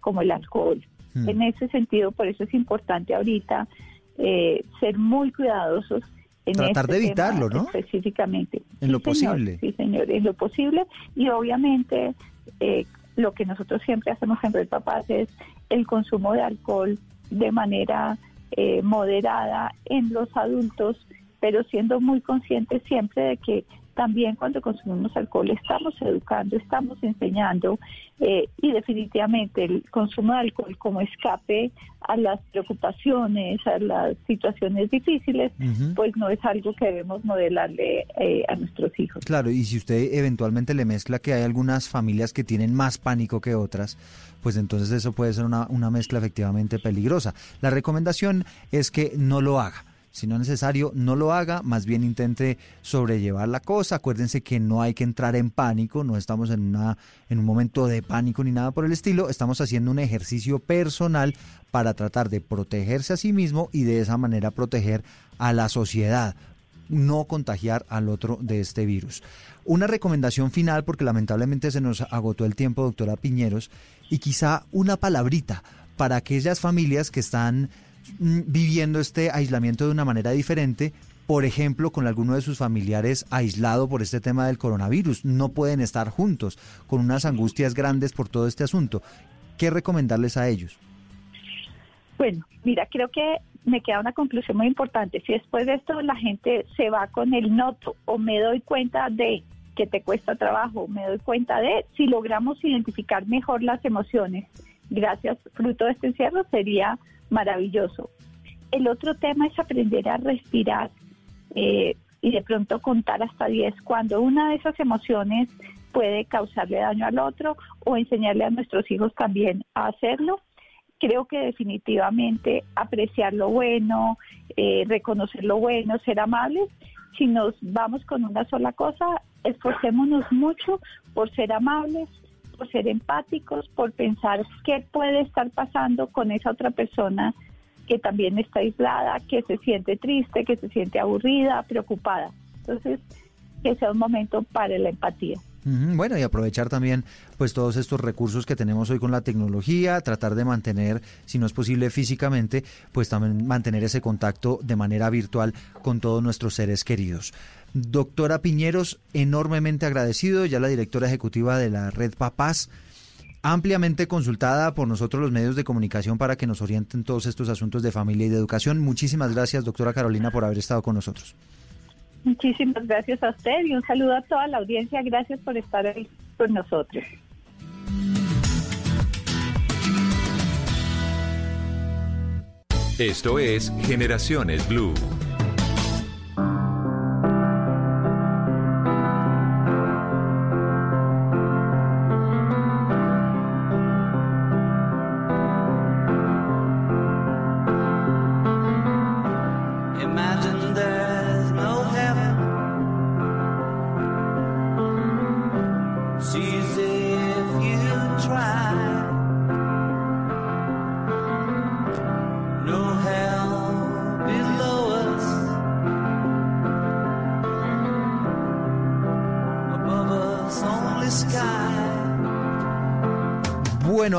como el alcohol. Hmm. En ese sentido, por eso es importante ahorita eh, ser muy cuidadosos. En Tratar de este evitarlo, ¿no? Específicamente. En lo posible. Sí, señor, en lo posible. Y obviamente eh, lo que nosotros siempre hacemos en Red Papás es el consumo de alcohol de manera eh, moderada en los adultos, pero siendo muy conscientes siempre de que también cuando consumimos alcohol estamos educando, estamos enseñando eh, y definitivamente el consumo de alcohol como escape a las preocupaciones, a las situaciones difíciles, pues no es algo que debemos modelarle eh, a nuestros hijos. Claro, y si usted eventualmente le mezcla que hay algunas familias que tienen más pánico que otras, pues entonces eso puede ser una, una mezcla efectivamente peligrosa. La recomendación es que no lo haga si no es necesario, no lo haga, más bien intente sobrellevar la cosa. Acuérdense que no hay que entrar en pánico, no estamos en, una, en un momento de pánico ni nada por el estilo, estamos haciendo un ejercicio personal para tratar de protegerse a sí mismo y de esa manera proteger a la sociedad no contagiar al otro de este virus. Una recomendación final, porque lamentablemente se nos agotó el tiempo, doctora Piñeros, y quizá una palabrita para aquellas familias que están viviendo este aislamiento de una manera diferente, por ejemplo, con alguno de sus familiares aislado por este tema del coronavirus. No pueden estar juntos, con unas angustias grandes por todo este asunto. ¿Qué recomendarles a ellos? Bueno, mira, creo que me queda una conclusión muy importante. Si después de esto la gente se va con el noto o me doy cuenta de que te cuesta trabajo, me doy cuenta de, si logramos identificar mejor las emociones, gracias, fruto de este encierro, sería maravilloso. El otro tema es aprender a respirar eh, y de pronto contar hasta 10 cuando una de esas emociones puede causarle daño al otro o enseñarle a nuestros hijos también a hacerlo. Creo que definitivamente apreciar lo bueno, eh, reconocer lo bueno, ser amables. Si nos vamos con una sola cosa, esforcémonos mucho por ser amables, por ser empáticos, por pensar qué puede estar pasando con esa otra persona que también está aislada, que se siente triste, que se siente aburrida, preocupada. Entonces, que sea un momento para la empatía. Bueno, y aprovechar también pues todos estos recursos que tenemos hoy con la tecnología, tratar de mantener, si no es posible físicamente, pues también mantener ese contacto de manera virtual con todos nuestros seres queridos. Doctora Piñeros, enormemente agradecido, ya la directora ejecutiva de la Red Papás, ampliamente consultada por nosotros los medios de comunicación para que nos orienten todos estos asuntos de familia y de educación. Muchísimas gracias, doctora Carolina, por haber estado con nosotros. Muchísimas gracias a usted y un saludo a toda la audiencia. Gracias por estar ahí con nosotros. Esto es Generaciones Blue.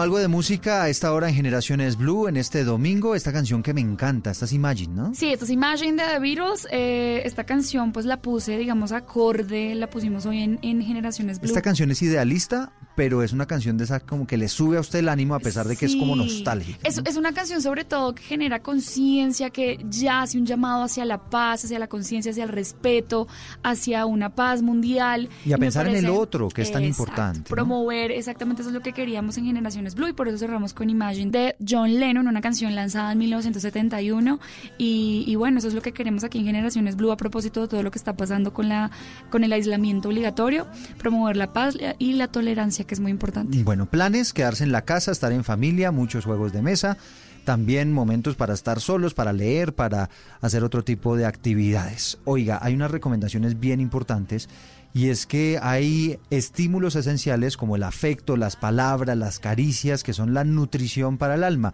Algo de música a esta hora en Generaciones Blue, en este domingo, esta canción que me encanta, esta es Imagine, ¿no? Sí, esta es Imagine de The Beatles, eh, esta canción pues la puse, digamos, acorde, la pusimos hoy en, en Generaciones Blue. Esta canción es idealista, pero es una canción de esa como que le sube a usted el ánimo a pesar de que es como nostálgica. Es, es una canción sobre todo que genera conciencia, que ya hace un llamado hacia la paz, hacia la conciencia, hacia el respeto, hacia una paz mundial. Y a pensar en el otro, que es tan importante. Promover, exactamente eso es lo que queríamos en Generaciones Blue y por eso cerramos con Imagine de John Lennon, una canción lanzada en 1971 y, y bueno, eso es lo que queremos aquí en Generaciones Blue a propósito de todo lo que está pasando con, la, con el aislamiento obligatorio, promover la paz y la tolerancia que es muy importante. Bueno, planes, quedarse en la casa, estar en familia, muchos juegos de mesa, también momentos para estar solos, para leer, para hacer otro tipo de actividades. Oiga, hay unas recomendaciones bien importantes y es que hay estímulos esenciales como el afecto, las palabras, las caricias, que son la nutrición para el alma.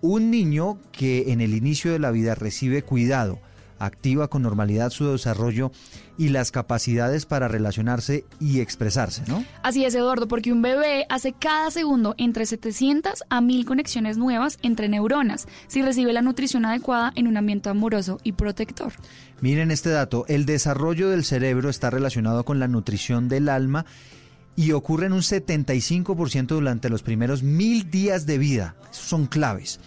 Un niño que en el inicio de la vida recibe cuidado, activa con normalidad su desarrollo y las capacidades para relacionarse y expresarse, ¿no? Así es, Eduardo, porque un bebé hace cada segundo entre 700 a 1000 conexiones nuevas entre neuronas si recibe la nutrición adecuada en un ambiente amoroso y protector. Miren este dato, el desarrollo del cerebro está relacionado con la nutrición del alma y ocurre en un 75% durante los primeros mil días de vida. Esos son claves.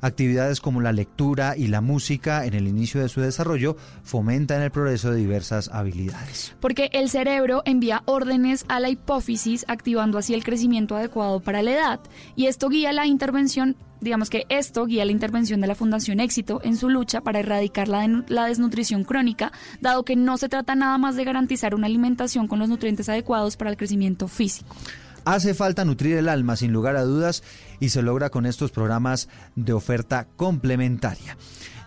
Actividades como la lectura y la música en el inicio de su desarrollo fomentan el progreso de diversas habilidades. Porque el cerebro envía órdenes a la hipófisis, activando así el crecimiento adecuado para la edad, y esto guía la intervención digamos que esto guía la intervención de la Fundación Éxito en su lucha para erradicar la, la, desnutrición crónica, dado que no se trata nada más de garantizar una alimentación con los nutrientes adecuados para el crecimiento físico. Hace falta nutrir el alma, sin lugar a dudas, y se logra con estos programas de oferta complementaria.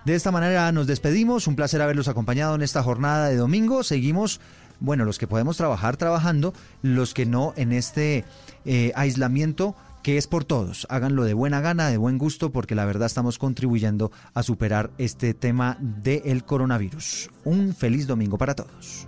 De esta manera nos despedimos, un placer haberlos acompañado en esta jornada de domingo. Seguimos, bueno, los que podemos trabajar trabajando, los que no en este eh, aislamiento que es por todos. Háganlo de buena gana, de buen gusto, porque la verdad estamos contribuyendo a superar este tema del coronavirus. Un feliz domingo para todos.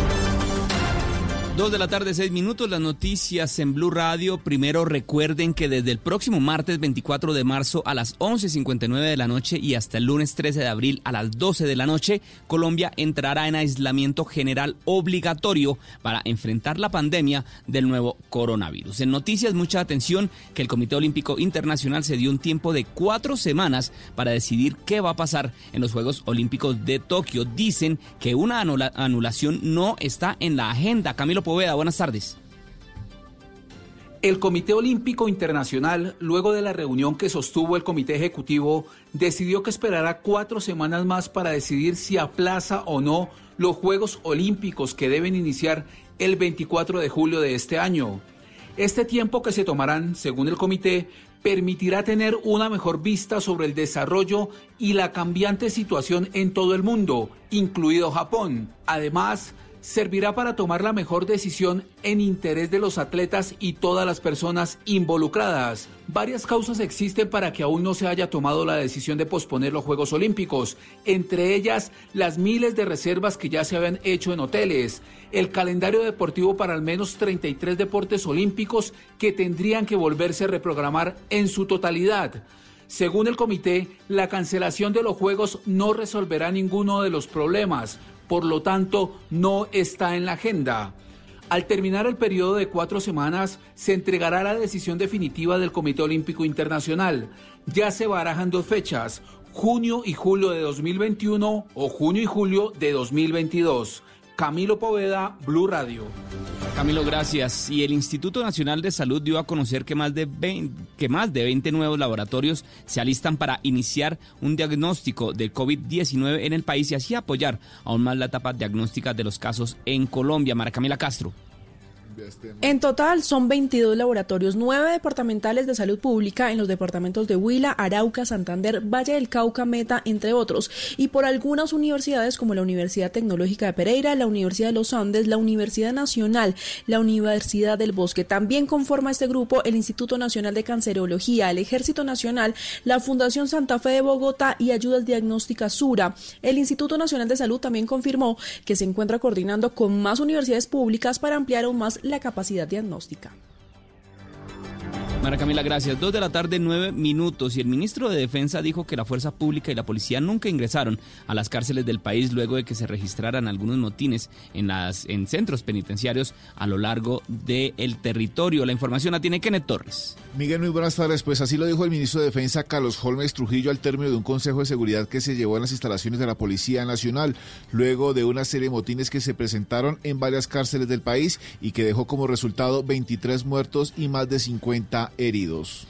Dos de la tarde, seis minutos, las noticias en Blue Radio. Primero recuerden que desde el próximo martes 24 de marzo a las 11.59 de la noche y hasta el lunes 13 de abril a las 12 de la noche, Colombia entrará en aislamiento general obligatorio para enfrentar la pandemia del nuevo coronavirus. En noticias, mucha atención que el Comité Olímpico Internacional se dio un tiempo de cuatro semanas para decidir qué va a pasar en los Juegos Olímpicos de Tokio. Dicen que una anulación no está en la agenda. Camilo Poveda, buenas tardes. El Comité Olímpico Internacional, luego de la reunión que sostuvo el Comité Ejecutivo, decidió que esperará cuatro semanas más para decidir si aplaza o no los Juegos Olímpicos que deben iniciar el 24 de julio de este año. Este tiempo que se tomarán, según el comité, permitirá tener una mejor vista sobre el desarrollo y la cambiante situación en todo el mundo, incluido Japón. Además, servirá para tomar la mejor decisión en interés de los atletas y todas las personas involucradas. Varias causas existen para que aún no se haya tomado la decisión de posponer los Juegos Olímpicos, entre ellas las miles de reservas que ya se habían hecho en hoteles, el calendario deportivo para al menos 33 deportes olímpicos que tendrían que volverse a reprogramar en su totalidad. Según el comité, la cancelación de los Juegos no resolverá ninguno de los problemas, por lo tanto no está en la agenda. Al terminar el periodo de cuatro semanas, se entregará la decisión definitiva del Comité Olímpico Internacional. Ya se barajan dos fechas, junio y julio de 2021 o junio y julio de 2022. Camilo Poveda, Blue Radio. Camilo, gracias. Y el Instituto Nacional de Salud dio a conocer que más de 20, que más de 20 nuevos laboratorios se alistan para iniciar un diagnóstico de COVID-19 en el país y así apoyar aún más la etapa diagnóstica de los casos en Colombia. Mara Camila Castro. En total son 22 laboratorios, 9 departamentales de salud pública en los departamentos de Huila, Arauca, Santander, Valle del Cauca, Meta, entre otros, y por algunas universidades como la Universidad Tecnológica de Pereira, la Universidad de los Andes, la Universidad Nacional, la Universidad del Bosque. También conforma este grupo el Instituto Nacional de Cancerología, el Ejército Nacional, la Fundación Santa Fe de Bogotá y Ayudas Diagnósticas Sura. El Instituto Nacional de Salud también confirmó que se encuentra coordinando con más universidades públicas para ampliar aún más la capacidad diagnóstica. Mara Camila, gracias. Dos de la tarde, nueve minutos. Y el ministro de Defensa dijo que la fuerza pública y la policía nunca ingresaron a las cárceles del país luego de que se registraran algunos motines en, las, en centros penitenciarios a lo largo del territorio. La información la tiene Kenneth Torres. Miguel, muy buenas tardes. Pues así lo dijo el ministro de Defensa, Carlos Holmes Trujillo, al término de un consejo de seguridad que se llevó en las instalaciones de la Policía Nacional, luego de una serie de motines que se presentaron en varias cárceles del país y que dejó como resultado 23 muertos y más de 50 heridos.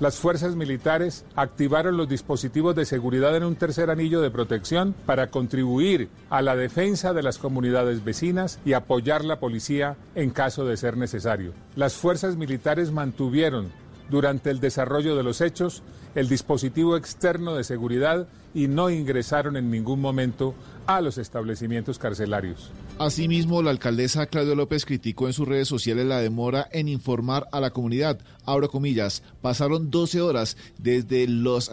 Las fuerzas militares activaron los dispositivos de seguridad en un tercer anillo de protección para contribuir a la defensa de las comunidades vecinas y apoyar la policía en caso de ser necesario. Las fuerzas militares mantuvieron durante el desarrollo de los hechos el dispositivo externo de seguridad y no ingresaron en ningún momento a los establecimientos carcelarios. Asimismo, la alcaldesa Claudia López criticó en sus redes sociales la demora en informar a la comunidad. Abro comillas, pasaron 12 horas desde los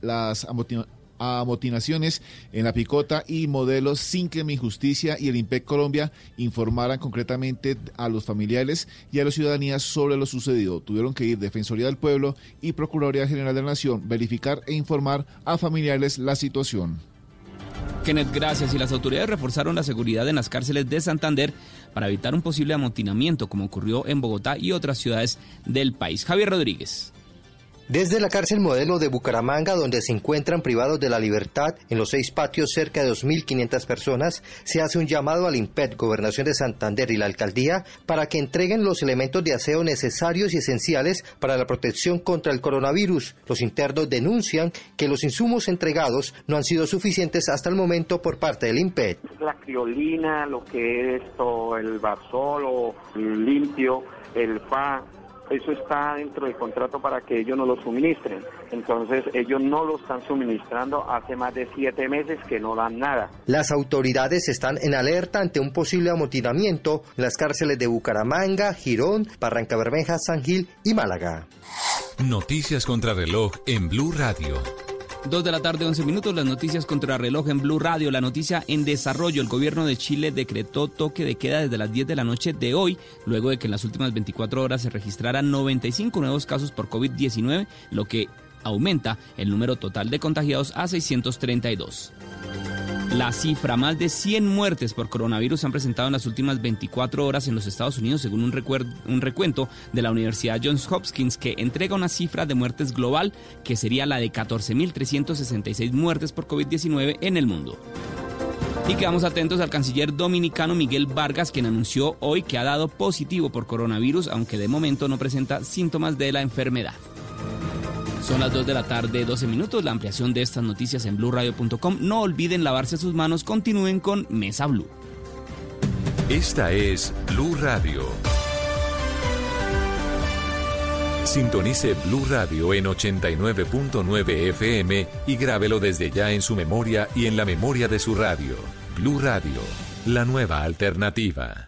las amotinaciones en la picota y modelos sin que mi injusticia y el IMPEC Colombia informaran concretamente a los familiares y a la ciudadanía sobre lo sucedido. Tuvieron que ir Defensoría del Pueblo y Procuraduría General de la Nación, verificar e informar a familiares la situación. Kenneth, gracias. Y las autoridades reforzaron la seguridad en las cárceles de Santander para evitar un posible amotinamiento como ocurrió en Bogotá y otras ciudades del país. Javier Rodríguez. Desde la cárcel modelo de Bucaramanga, donde se encuentran privados de la libertad en los seis patios cerca de 2.500 personas, se hace un llamado al IMPED, Gobernación de Santander y la Alcaldía para que entreguen los elementos de aseo necesarios y esenciales para la protección contra el coronavirus. Los internos denuncian que los insumos entregados no han sido suficientes hasta el momento por parte del IMPED. La criolina, lo que es esto, el barzol el limpio, el FA, eso está dentro del contrato para que ellos no lo suministren. Entonces ellos no lo están suministrando hace más de siete meses que no dan nada. Las autoridades están en alerta ante un posible amotinamiento en las cárceles de Bucaramanga, Girón, Barranca Bermeja, San Gil y Málaga. Noticias contra reloj en Blue Radio. Dos de la tarde, 11 minutos, las noticias contra reloj en Blue Radio. La noticia en desarrollo. El gobierno de Chile decretó toque de queda desde las 10 de la noche de hoy, luego de que en las últimas 24 horas se registraran 95 nuevos casos por COVID-19, lo que aumenta el número total de contagiados a 632. La cifra, más de 100 muertes por coronavirus se han presentado en las últimas 24 horas en los Estados Unidos, según un, un, recuento de la Universidad Johns Hopkins, que entrega una cifra de muertes global que sería la de 14.366 muertes por COVID-19 en el mundo. Y quedamos atentos al canciller dominicano Miguel Vargas, quien anunció hoy que ha dado positivo por coronavirus, aunque de momento no presenta síntomas de la enfermedad. Son las 2 de la tarde, 12 minutos. La ampliación de estas noticias en blurradio.com. No olviden lavarse sus manos. Continúen con Mesa Blue. Esta es Blue Radio. Sintonice Blue Radio en 89.9 FM y grábelo desde ya en su memoria y en la memoria de su radio. Blue Radio, la nueva alternativa.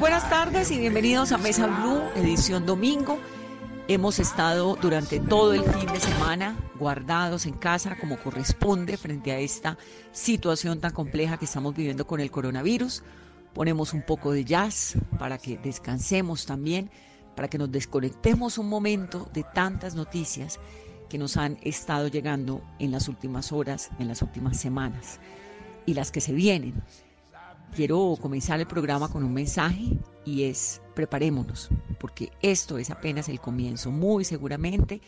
buenas tardes y bienvenidos a Mesa Blue, edición domingo. Hemos estado durante todo el fin de semana guardados en casa como corresponde frente a esta situación tan compleja que estamos viviendo con el coronavirus ponemos un poco de jazz para que descansemos también, para que nos desconectemos un momento de tantas noticias que nos han estado llegando en las últimas horas, en las últimas semanas y las que se vienen. Quiero comenzar el programa con un mensaje y es preparémonos, porque esto es apenas el comienzo. Muy seguramente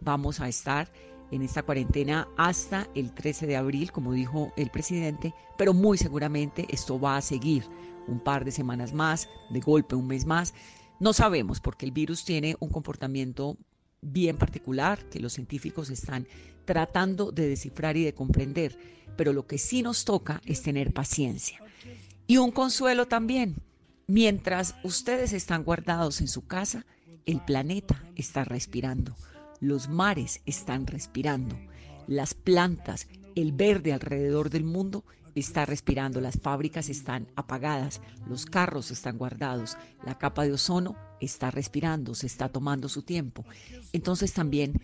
vamos a estar en esta cuarentena hasta el 13 de abril, como dijo el presidente, pero muy seguramente esto va a seguir un par de semanas más, de golpe un mes más. No sabemos porque el virus tiene un comportamiento bien particular que los científicos están tratando de descifrar y de comprender, pero lo que sí nos toca es tener paciencia. Y un consuelo también, mientras ustedes están guardados en su casa, el planeta está respirando, los mares están respirando, las plantas, el verde alrededor del mundo está respirando, las fábricas están apagadas, los carros están guardados, la capa de ozono está respirando, se está tomando su tiempo. Entonces también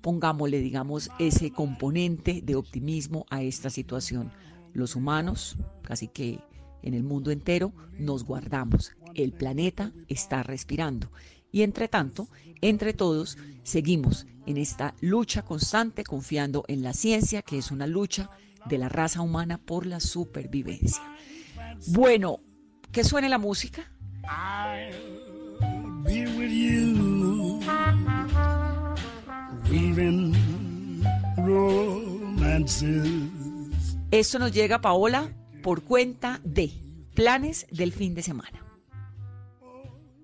pongámosle, digamos, ese componente de optimismo a esta situación. Los humanos, casi que en el mundo entero, nos guardamos. El planeta está respirando. Y entre tanto, entre todos, seguimos en esta lucha constante, confiando en la ciencia, que es una lucha de la raza humana por la supervivencia. Bueno, que suene la música. Esto nos llega, Paola, por cuenta de planes del fin de semana.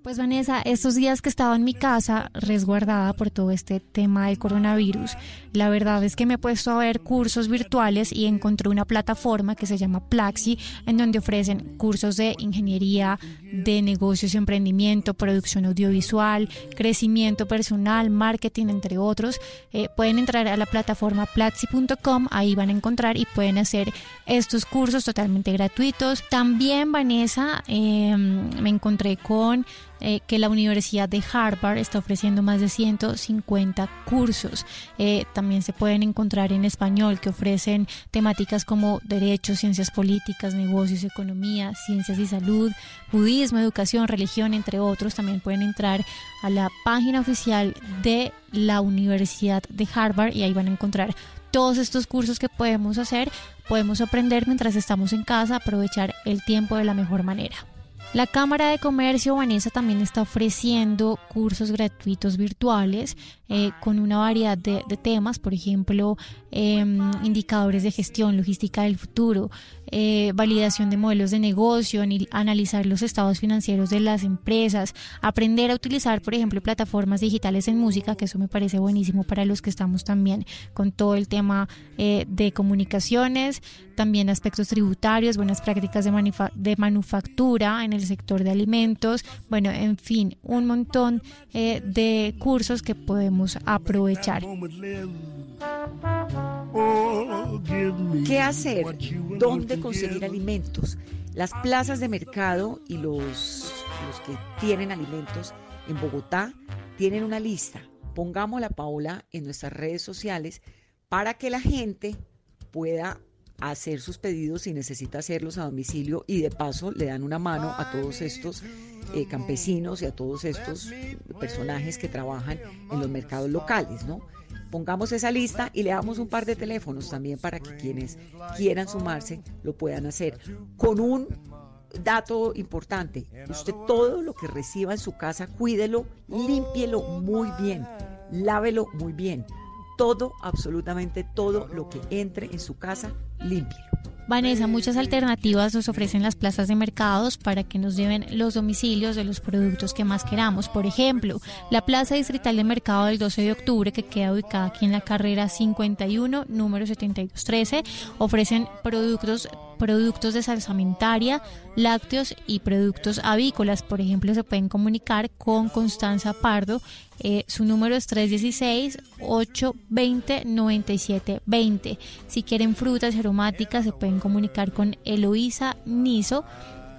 Pues Vanessa, estos días que estaba en mi casa resguardada por todo este tema del coronavirus, la verdad es que me he puesto a ver cursos virtuales y encontré una plataforma que se llama Plaxi, en donde ofrecen cursos de ingeniería, de negocios y emprendimiento, producción audiovisual, crecimiento personal, marketing, entre otros. Eh, pueden entrar a la plataforma plaxi.com, ahí van a encontrar y pueden hacer estos cursos totalmente gratuitos. También, Vanessa, em, me encontré con eh, que la Universidad de Harvard está ofreciendo más de 150 cursos. Eh, también se pueden encontrar en español que ofrecen temáticas como derechos, ciencias políticas, negocios, economía, ciencias y salud, budismo, educación, religión, entre otros. También pueden entrar a la página oficial de la Universidad de Harvard y ahí van a encontrar todos estos cursos que podemos hacer, podemos aprender mientras estamos en casa, aprovechar el tiempo de la mejor manera. La Cámara de Comercio Vanessa también está ofreciendo cursos gratuitos virtuales eh, con una variedad de, temas, por ejemplo, em, indicadores de gestión, logística del futuro, eh, validación de modelos de negocio, analizar los estados financieros de las empresas, aprender a utilizar, por ejemplo, plataformas digitales en música, que eso me parece buenísimo para los que estamos también con todo el tema eh, de comunicaciones, también aspectos tributarios, buenas prácticas de, de manufactura en el sector de alimentos, bueno, en fin, un montón de cursos que podemos aprovechar. ¿Qué hacer? ¿Dónde conseguir alimentos? Las plazas de mercado y los, los que tienen alimentos en Bogotá tienen una lista. Pongámosla, Paola, en nuestras redes sociales para que la gente pueda hacer sus pedidos si necesita hacerlos a domicilio y de paso le dan una mano a todos estos eh, campesinos y a todos estos personajes que trabajan en los mercados locales, ¿no? Pongamos esa lista y le damos un par de teléfonos también para que quienes quieran sumarse lo puedan hacer. Con un dato importante, usted todo lo que reciba en su casa, cuídelo, límpielo muy bien, lávelo muy bien todo, absolutamente todo lo que entre en su casa, límpielo. Vanessa, muchas alternativas nos ofrecen las plazas de mercados para que nos lleven los domicilios de los productos que más queramos. Por ejemplo, la Plaza Distrital de Mercado del 12 de octubre, que queda ubicada aquí en la carrera 51, número 7213, ofrecen productos productos de salsamentaria, lácteos y productos avícolas. Por ejemplo, se pueden comunicar con Constanza Pardo. Eh, su número es 316-820-9720. Si quieren frutas aromáticas, se pueden comunicar con Eloísa Niso.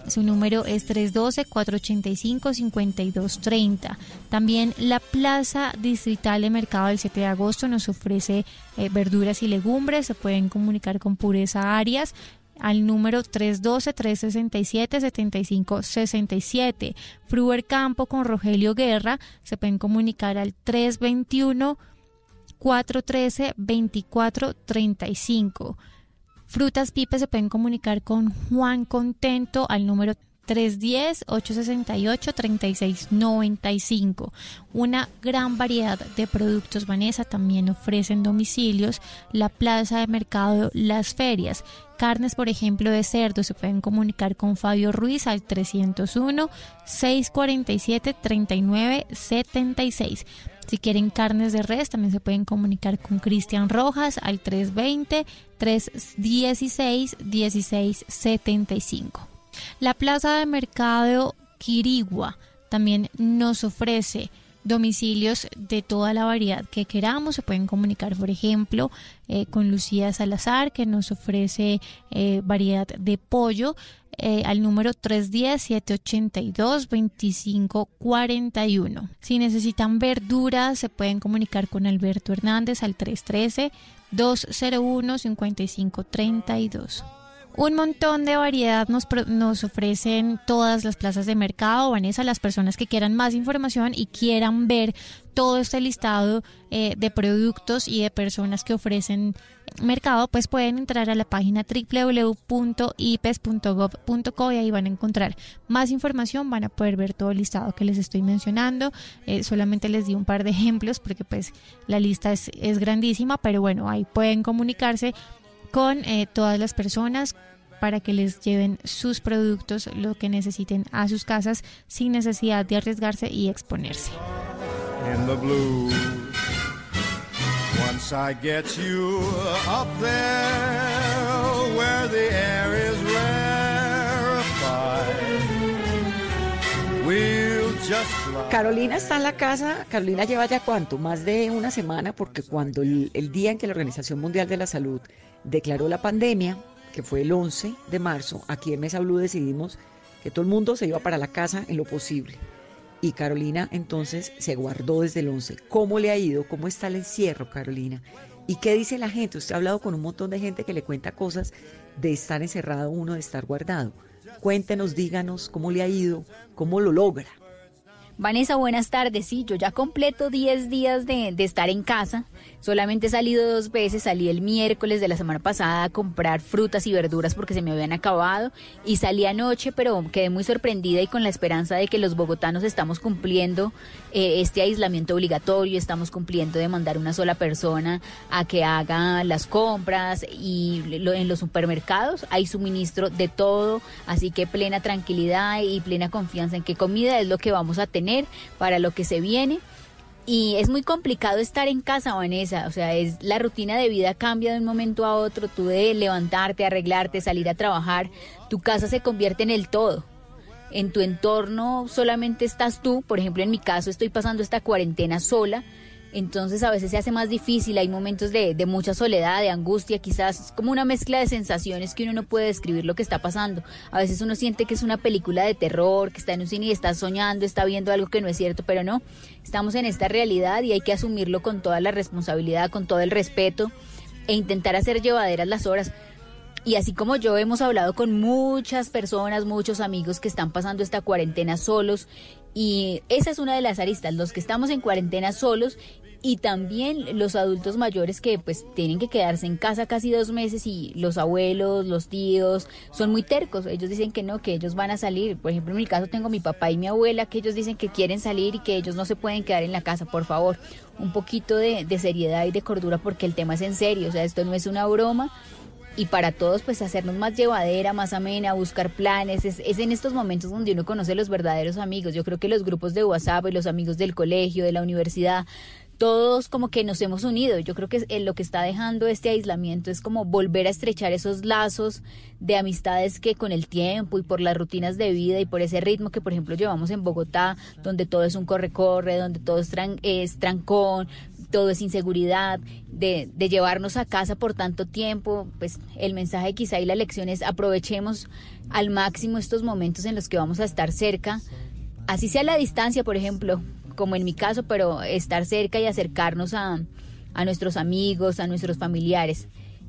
Su número es 312-485-5230. También la Plaza Distrital de Mercado del 7 de agosto nos ofrece eh, verduras y legumbres. Se pueden comunicar con Pureza Arias al número 312-367-7567. Fruer Campo con Rogelio Guerra se pueden comunicar al 321 413-2435. Frutas Pipe se pueden comunicar con Juan Contento al número 310-868-3695. Una gran variedad de productos Vanessa también ofrecen domicilios, la plaza de mercado, las ferias. Carnes, por ejemplo, de cerdo se pueden comunicar con Fabio Ruiz al 301-647-3976. Si quieren carnes de res, también se pueden comunicar con Cristian Rojas al 320-316-1675. La Plaza de Mercado Quirigua también nos ofrece domicilios de toda la variedad que queramos. Se pueden comunicar, por ejemplo, eh, con Lucía Salazar, que nos ofrece eh, variedad de pollo. Eh, al número 310-782-2541. Si necesitan verduras, se pueden comunicar con Alberto Hernández al 313-201-5532. Un montón de variedad nos, nos ofrecen todas las plazas de mercado, Vanessa, las personas que quieran más información y quieran ver todo este listado eh, de productos y de personas que ofrecen mercado, pues pueden entrar a la página www.ipes.gov.co y ahí van a encontrar más información, van a poder ver todo el listado que les estoy mencionando. Eh, solamente les di un par de ejemplos porque pues la lista es, es grandísima, pero bueno, ahí pueden comunicarse con eh, todas las personas para que les lleven sus productos, lo que necesiten a sus casas sin necesidad de arriesgarse y exponerse. Carolina está en la casa, Carolina lleva ya cuánto, más de una semana, porque cuando el, día en que la Organización Mundial de la Salud declaró la pandemia, que fue el 11 de marzo, aquí en Mesa Blue decidimos que todo el mundo se iba para la casa en lo posible. Y Carolina entonces se guardó desde el 11. ¿Cómo le ha ido? ¿Cómo está el encierro, Carolina? ¿Y qué dice la gente? Usted ha hablado con un montón de gente que le cuenta cosas de estar encerrado uno, de estar guardado. Cuéntenos, díganos cómo le ha ido, cómo lo logra. Vanessa, buenas tardes. Sí, yo ya completo 10 días de, de, estar en casa. Solamente he salido dos veces. Salí el miércoles de la semana pasada a comprar frutas y verduras porque se me habían acabado. Y salí anoche, pero quedé muy sorprendida y con la esperanza de que los bogotanos estamos cumpliendo eh, este aislamiento obligatorio. Estamos cumpliendo de mandar una sola persona a que haga las compras. Y lo, en los supermercados hay suministro de todo. Así que plena tranquilidad y plena confianza en que comida es lo que vamos a tener para lo que se viene. Y es muy complicado estar en casa, Vanessa. O sea, es la rutina de vida cambia de un momento a otro. Tú de levantarte, arreglarte, salir a trabajar, tu casa se convierte en el todo. En tu entorno solamente estás tú. Por ejemplo, en mi caso estoy pasando esta cuarentena sola entonces a veces se hace más difícil, hay momentos de, de, mucha soledad, de angustia, quizás es como una mezcla de sensaciones que uno no puede describir lo que está pasando. A veces uno siente que es una película de terror, que está en un cine y está soñando, está viendo algo que no es cierto, pero no, estamos en esta realidad y hay que asumirlo con toda la responsabilidad, con todo el respeto e intentar hacer llevaderas las horas. Y así como yo hemos hablado con muchas personas, muchos amigos que están pasando esta cuarentena solos. Y esa es una de las aristas, los que estamos en cuarentena solos y también los adultos mayores que pues tienen que quedarse en casa casi dos meses y los abuelos, los tíos son muy tercos, ellos dicen que no, que ellos van a salir, por ejemplo en mi caso tengo mi papá y mi abuela que ellos dicen que quieren salir y que ellos no se pueden quedar en la casa, por favor, un poquito de, de seriedad y de cordura porque el tema es en serio, o sea, esto no es una broma y para todos pues hacernos más llevadera, más amena, buscar planes, es, es, en estos momentos donde uno conoce los verdaderos amigos. Yo creo que los grupos de WhatsApp y los amigos del colegio, de la universidad, todos como que nos hemos unido. Yo creo que lo que está dejando este aislamiento es como volver a estrechar esos lazos de amistades que con el tiempo y por las rutinas de vida y por ese ritmo que por ejemplo llevamos en Bogotá, donde todo es un corre-corre, donde todo es, tran es trancón, todo es inseguridad, de, llevarnos a casa por tanto tiempo, pues el mensaje quizá y la lección es aprovechemos al máximo estos momentos en los que vamos a estar cerca, así sea la distancia, por ejemplo, como en mi caso, pero estar cerca y acercarnos a, a nuestros amigos, a nuestros familiares.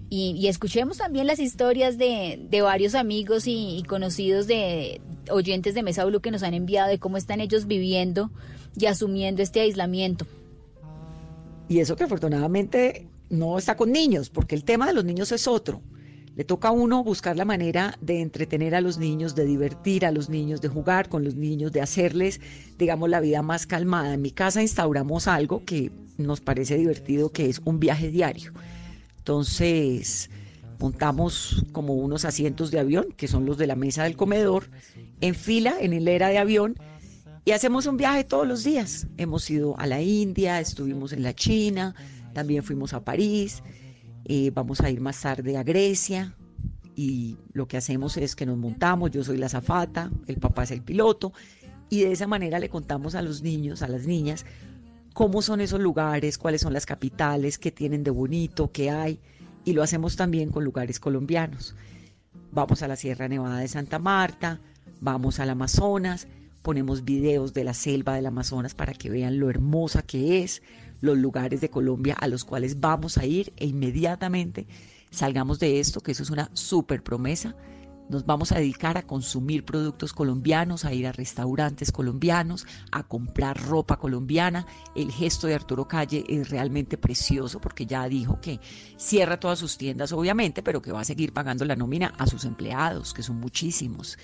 Y, escuchemos también las historias de, varios amigos y, y, conocidos de oyentes de Mesa Blue que nos han enviado de cómo están ellos viviendo y asumiendo este aislamiento. Y eso que afortunadamente no está con niños, porque el tema de los niños es otro. Le toca a uno buscar la manera de entretener a los niños, de divertir a los niños, de jugar con los niños, de hacerles, digamos, la vida más calmada. En mi casa instauramos algo que nos parece divertido, que es un viaje diario. Entonces, montamos como unos asientos de avión, que son los de la mesa del comedor, en fila, en hilera de avión, y hacemos un viaje todos los días. Hemos ido a la India, estuvimos en la China, también fuimos a París. Eh, vamos a ir más tarde a Grecia y lo que hacemos es que nos montamos, yo soy la zafata, el papá es el piloto y de esa manera le contamos a los niños, a las niñas, cómo son esos lugares, cuáles son las capitales, qué tienen de bonito, qué hay y lo hacemos también con lugares colombianos. Vamos a la Sierra Nevada de Santa Marta, vamos al Amazonas, ponemos videos de la selva del Amazonas para que vean lo hermosa que es, los lugares de Colombia a los cuales vamos a ir e inmediatamente salgamos de esto, que eso es una súper promesa. Nos vamos a dedicar a consumir productos colombianos, a ir a restaurantes colombianos, a comprar ropa colombiana. El gesto de Arturo Calle es realmente precioso porque ya dijo que cierra todas sus tiendas, obviamente, pero que va a seguir pagando la nómina a sus empleados, que son muchísimos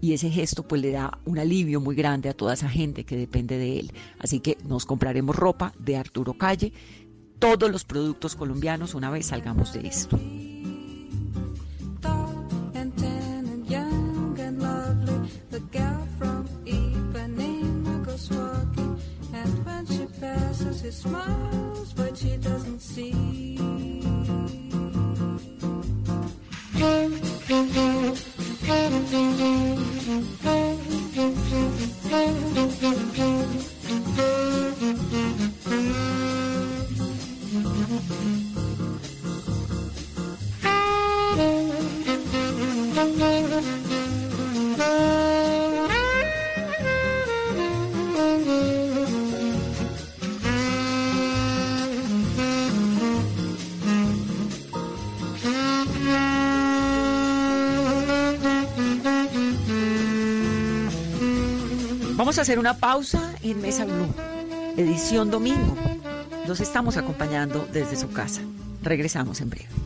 y ese gesto pues le da un alivio muy grande a toda esa gente que depende de él. Así que nos compraremos ropa de Arturo Calle, todos los productos colombianos una vez salgamos de esto. Vamos a hacer una pausa en Mesa Blue, edición domingo. Los estamos acompañando desde su casa. Regresamos en breve.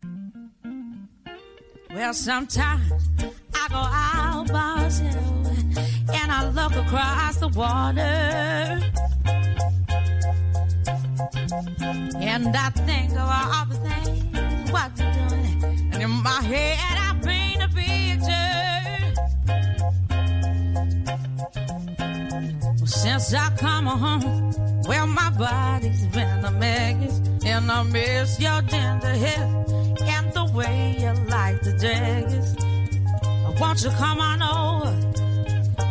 Sometimes I go out by and I look across the water. And I think of all the things what you're doing. And in my head I paint a picture. Well, since I come home, well, my body's been a mess. And I miss your ginger hair and the way you you come on over?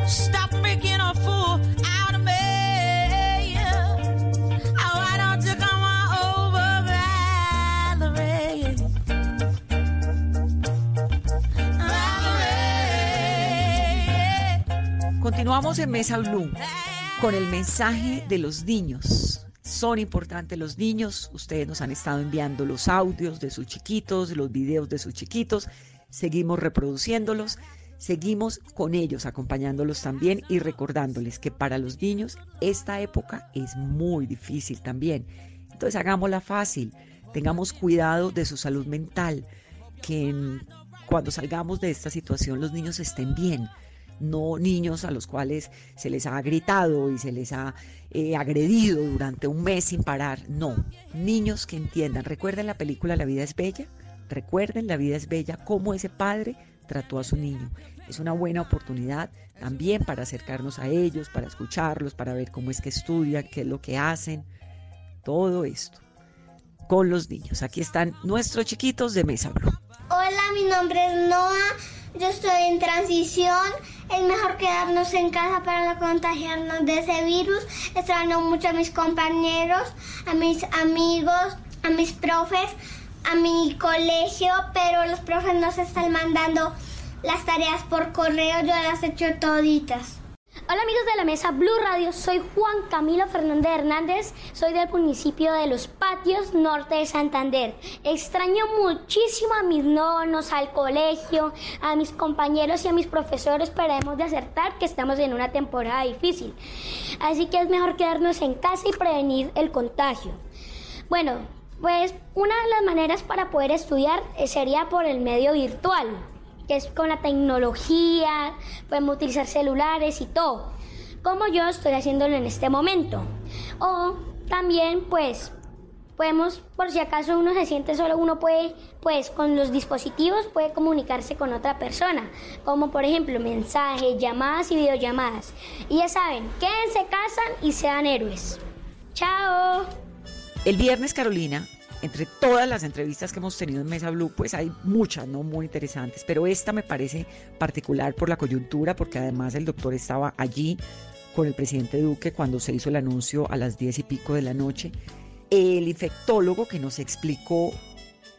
Stop making a fool out of me. Oh. Continuamos en Mesa Blue con el mensaje de los niños. Son importantes los niños. Ustedes nos han estado enviando los audios de sus chiquitos, los videos de sus chiquitos. Seguimos reproduciéndolos. Seguimos con ellos, acompañándolos también y recordándoles que para los niños esta época es muy difícil también. Entonces hagámosla fácil, tengamos cuidado de su salud mental, que cuando salgamos de esta situación los niños estén bien, no niños a los cuales se les ha gritado y se les ha eh, agredido durante un mes sin parar, no, niños que entiendan. Recuerden la película La vida es bella, recuerden La vida es bella, cómo ese padre trató a su niño. Es una buena oportunidad también para acercarnos a ellos, para escucharlos, para ver cómo es que estudian, qué es lo que hacen, todo esto con los niños. Aquí están nuestros chiquitos de Mesa Blue. Hola, mi nombre es Noah. Yo estoy en transición. Es mejor quedarnos en casa para no contagiarnos de ese virus. Extraño mucho a mis compañeros, a mis amigos, a mis profes, a mi colegio, pero los profes nos están mandando las tareas por correo. Yo las he hecho toditas. Hola amigos de la mesa Blue Radio, soy Juan Camilo Fernández Hernández, soy del municipio de Los Patios, norte de Santander. Extraño muchísimo a mis nonos, al colegio, a mis compañeros y a mis profesores, pero hemos de acertar que estamos en una temporada difícil. Así que es mejor quedarnos en casa y prevenir el contagio. Bueno, pues una de las maneras para poder estudiar eh, sería por el medio virtual que es con la tecnología, podemos utilizar celulares y todo, como yo estoy haciéndolo en este momento. O también, pues, podemos, por si acaso uno se siente solo, uno puede, pues, con los dispositivos puede comunicarse con otra persona, como por ejemplo mensajes, llamadas y videollamadas. Y ya saben, quédense, casan y sean héroes. Chao. El viernes, Carolina, entre todas las entrevistas que hemos tenido en Mesa Blue, pues hay muchas, ¿no? Muy interesantes, pero esta me parece particular por la coyuntura, porque además el doctor estaba allí con el presidente Duque cuando se hizo el anuncio a las diez y pico de la noche. El infectólogo que nos explicó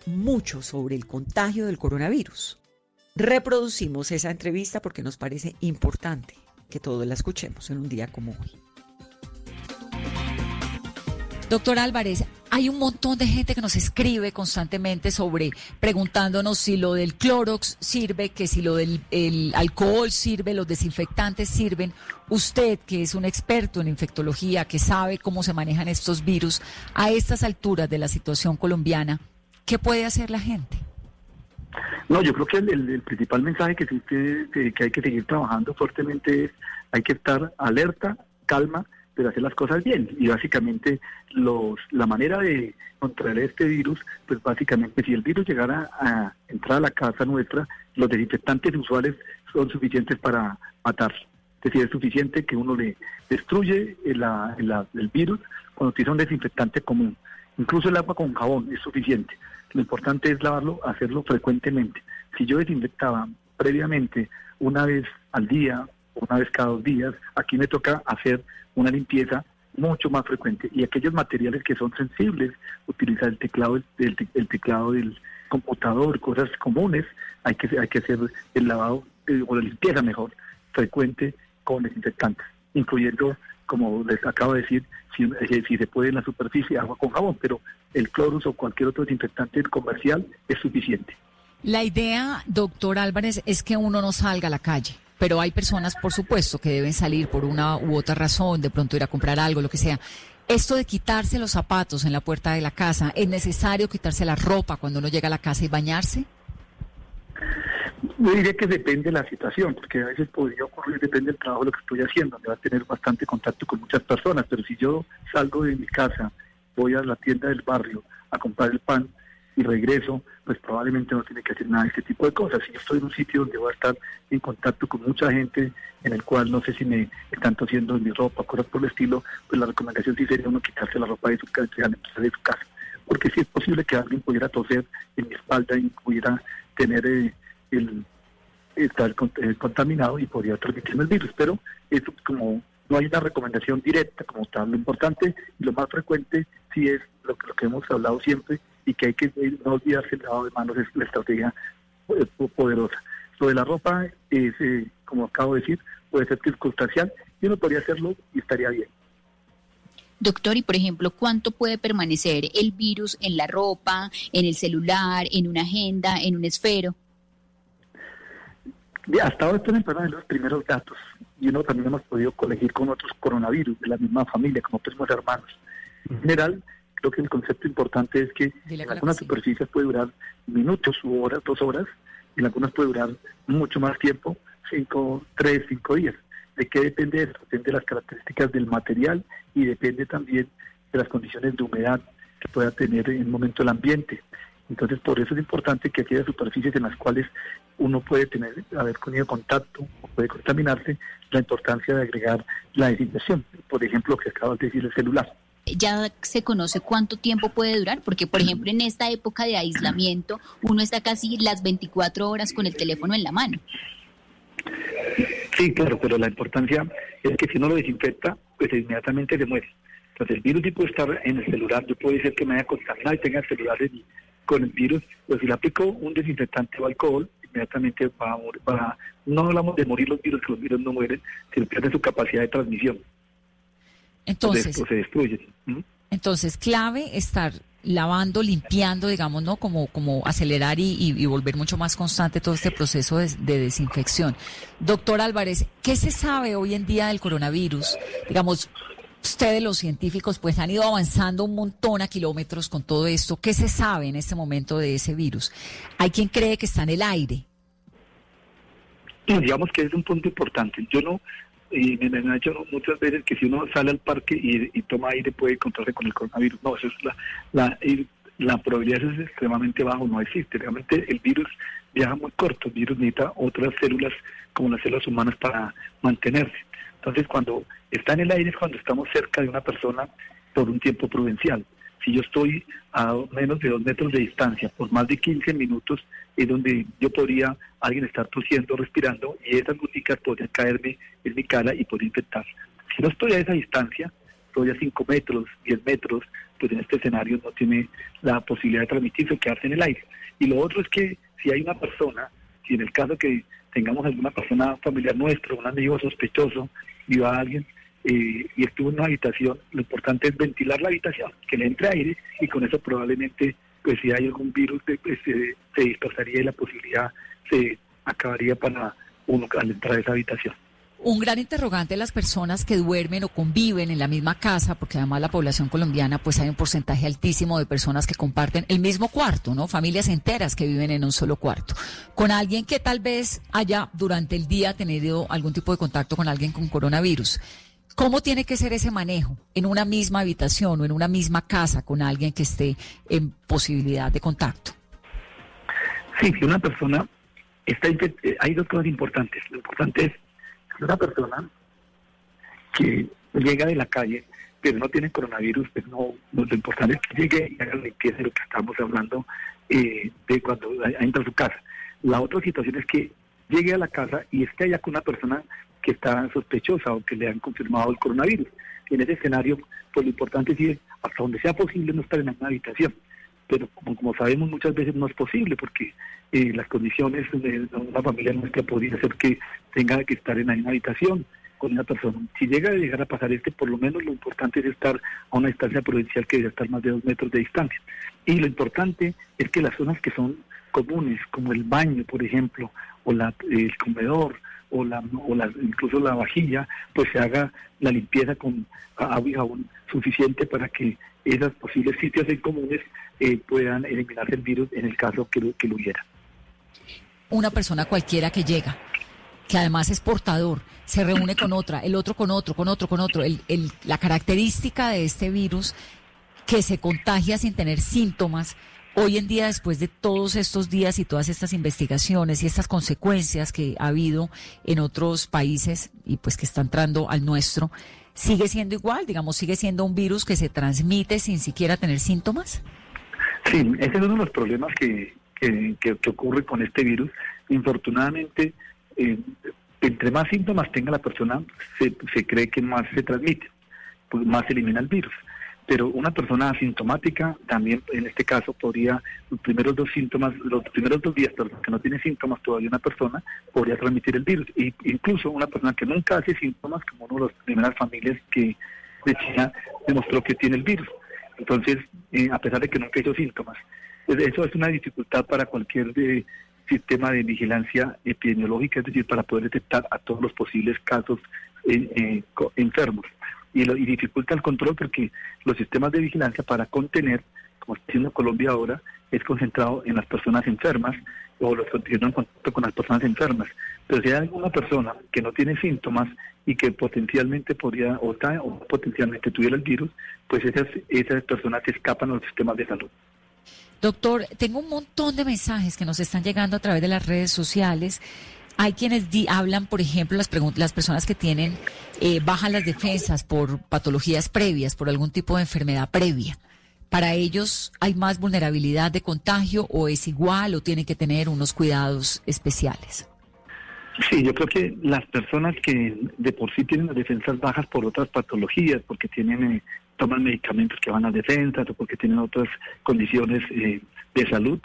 mucho sobre el contagio del coronavirus. Reproducimos esa entrevista porque nos parece importante que todos la escuchemos en un día como hoy. Doctor Álvarez, hay un montón de gente que nos escribe constantemente sobre preguntándonos si lo del Clorox sirve, que si lo del el alcohol sirve, los desinfectantes sirven. Usted, que es un experto en infectología, que sabe cómo se manejan estos virus, a estas alturas de la situación colombiana, ¿qué puede hacer la gente? No, yo creo que el, principal mensaje que- que hay que seguir trabajando fuertemente es hay que estar alerta, calma, pero hacer las cosas bien. Y básicamente los la manera de controlar este virus, pues básicamente si el virus llegara a entrar a la casa nuestra, los desinfectantes usuales son suficientes para matarlo. Es decir, es suficiente que uno le destruye el, la- el virus cuando utiliza un desinfectante común. Incluso el agua con jabón es suficiente. Lo importante es lavarlo, hacerlo frecuentemente. Si yo desinfectaba previamente una vez al día, una vez cada dos días, aquí me toca hacer una limpieza mucho más frecuente. Y aquellos materiales que son sensibles, utilizar el teclado, el, teclado del computador, cosas comunes, hay que, hay que hacer el lavado eh, o la limpieza mejor, frecuente con desinfectantes, incluyendo como les acabo de decir, si, eh, si se puede en la superficie, agua con jabón, pero el clorus o cualquier otro desinfectante comercial es suficiente. La idea, doctor Álvarez, es que uno no salga a la calle, pero hay personas, por supuesto, que deben salir por una u otra razón, de pronto ir a comprar algo, lo que sea. Esto de quitarse los zapatos en la puerta de la casa, ¿es necesario quitarse la ropa cuando uno llega a la casa y bañarse? Yo diría que depende de la situación, porque a veces podría ocurrir, depende del trabajo lo que estoy haciendo, donde va a tener bastante contacto con muchas personas, pero si yo salgo de mi casa, voy a la tienda del barrio a comprar el pan y regreso, pues probablemente no tiene que hacer nada de este tipo de cosas. Si yo estoy en un sitio donde voy a estar en contacto con mucha gente, en el cual no sé si me están tosiendo mi ropa, cosas por el estilo, pues la recomendación sí sería uno quitarse la ropa de su casa, de. Porque si es posible que alguien pudiera toser en mi espalda y pudiera tener... Eh, el estar eh, contaminado y podría transmitirme el virus. Pero eso como no hay una recomendación directa como tal. Lo importante y lo más frecuente sí es lo que, lo que hemos hablado siempre y que hay que eh, no olvidarse el lavado de manos es la estrategia eh, poderosa. Lo de la ropa es, como acabo de decir, puede ser circunstancial y uno podría hacerlo y estaría bien. Doctor, y por ejemplo, ¿cuánto puede permanecer el virus en la ropa, en el celular, en una agenda, en un esfero? hasta ahora están los primeros datos y uno también hemos podido colegir con otros coronavirus de la misma familia, como primos hermanos. En general, creo que el concepto importante es que en algunas superficies puede durar minutos u horas, dos horas, y en algunas puede durar mucho más tiempo, cinco, tres, cinco días. ¿De qué depende esto? Depende de las características del material y depende también de las condiciones de humedad que pueda tener en un momento el ambiente. Entonces, por eso es importante que aquellas superficies en las cuales uno puede tener, haber tenido contacto o puede contaminarse, la importancia de agregar la desinfección. Por ejemplo, lo que acabas de decir, el celular. Ya se conoce cuánto tiempo puede durar, porque por ejemplo en esta época de aislamiento uno está casi las 24 horas con el teléfono en la mano. Sí, claro, pero la importancia es que si uno lo desinfecta, pues inmediatamente se muere. Entonces el virus sí puede estar en el celular, yo puedo decir que me haya contaminado y tenga el celular con el virus, pues si le aplico un desinfectante o alcohol, inmediatamente va a morir. no hablamos de morir los virus, que los virus no mueren, sino pierden su capacidad de transmisión. Entonces, se destruyen. Entonces, clave estar lavando, limpiando, digamos, ¿no? Como, como acelerar y, volver mucho más constante todo este proceso de, de, desinfección. Doctor Álvarez, ¿qué se sabe hoy en día del coronavirus? Digamos, ustedes los científicos pues han ido avanzando un montón a kilómetros con todo esto. ¿Qué se sabe en este momento de ese virus? Hay quien cree que está en el aire. digamos que es un punto importante. Yo no, y me han dicho muchas veces que si uno sale al parque y, toma aire puede encontrarse con el coronavirus. No, eso es la, la, la probabilidad es extremadamente bajo, no existe. Realmente el virus viaja muy corto, el virus necesita otras células como las células humanas para mantenerse. Entonces, cuando está en el aire es cuando estamos cerca de una persona por un tiempo prudencial. Si yo estoy a menos de dos metros de distancia por más de 15 minutos, es donde yo podría alguien estar tosiendo, respirando, y esas goticas podrían caerme en mi cara y poder infectar. Si no estoy a esa distancia, estoy a 5 metros, 10 metros, pues en este escenario no tiene la posibilidad de transmitirse o quedarse en el aire. Y lo otro es que si hay una persona, si en el caso que tengamos alguna persona familiar nuestro, un amigo sospechoso, y a alguien eh, y estuvo en una habitación, lo importante es ventilar la habitación, que le entre aire y con eso probablemente, pues si hay algún virus, pues, se dispersaría y la posibilidad se acabaría para uno al entrar a esa habitación. Un gran interrogante de las personas que duermen o conviven en la misma casa, porque además la población colombiana, pues hay un porcentaje altísimo de personas que comparten el mismo cuarto, ¿no? Familias enteras que viven en un solo cuarto. Con alguien que tal vez haya durante el día tenido algún tipo de contacto con alguien con coronavirus. ¿Cómo tiene que ser ese manejo en una misma habitación o en una misma casa con alguien que esté en posibilidad de contacto? Sí, si una persona está eh, hay dos cosas importantes. Lo importante es una persona que llega de la calle, pero no tiene coronavirus, pues no, lo importante es que llegue y haga limpieza de lo que estamos hablando eh, de cuando entra a su casa. La otra situación es que llegue a la casa y esté allá con una persona que está sospechosa o que le han confirmado el coronavirus. en ese escenario, pues lo importante es hasta donde sea posible no estar en una habitación. Pero como, como sabemos muchas veces no es posible porque eh, las condiciones de una familia nuestra podría ser que tenga que estar en misma habitación con una persona. Si llega a llegar a pasar este, por lo menos lo importante es estar a una distancia prudencial que debe estar más de dos metros de distancia. Y lo importante es que las zonas que son comunes, como el baño, por ejemplo, o la, el comedor, o, la, o la, incluso la vajilla, pues se haga la limpieza con agua y jabón suficiente para que esos posibles sitios en comunes eh, puedan eliminarse el virus en el caso que lo, que lo hubiera. Una persona cualquiera que llega, que además es portador, se reúne con otra, el otro con otro, con otro, con otro. El, el, la característica de este virus que se contagia sin tener síntomas, hoy en día, después de todos estos días y todas estas investigaciones y estas consecuencias que ha habido en otros países y pues que está entrando al nuestro, ¿sigue siendo igual? Digamos, ¿sigue siendo un virus que se transmite sin siquiera tener síntomas? Sí, ese es uno de los problemas que, que, que, ocurre con este virus. Infortunadamente, eh, entre más síntomas tenga la persona, se, se cree que más se transmite, pues más elimina el virus pero una persona asintomática también en este caso podría, los primeros dos síntomas, los primeros dos días, perdón, que no tiene síntomas todavía una persona, podría transmitir el virus. Y incluso una persona que nunca hace síntomas, como una de las primeras familias que de China demostró que tiene el virus. Entonces, eh, a pesar de que nunca hizo síntomas. Eso es una dificultad para cualquier de, sistema de vigilancia epidemiológica, es decir, para poder detectar a todos los posibles casos eh, eh, enfermos y, lo, y dificulta el control porque los sistemas de vigilancia para contener, como está haciendo Colombia ahora, es concentrado en las personas enfermas o los que tienen contacto con las personas enfermas. Pero si hay alguna persona que no tiene síntomas y que potencialmente podría o, o potencialmente tuviera el virus, pues esas, esas personas escapan a los sistemas de salud. Doctor, tengo un montón de mensajes que nos están llegando a través de las redes sociales hay quienes hablan, por ejemplo, las, las personas que tienen eh, bajas las defensas por patologías previas, por algún tipo de enfermedad previa. ¿Para ellos hay más vulnerabilidad de contagio o es igual o tienen que tener unos cuidados especiales? Sí, yo creo que las personas que de por sí tienen las defensas bajas por otras patologías, porque tienen eh, toman medicamentos que van a defensas o porque tienen otras condiciones eh, de salud,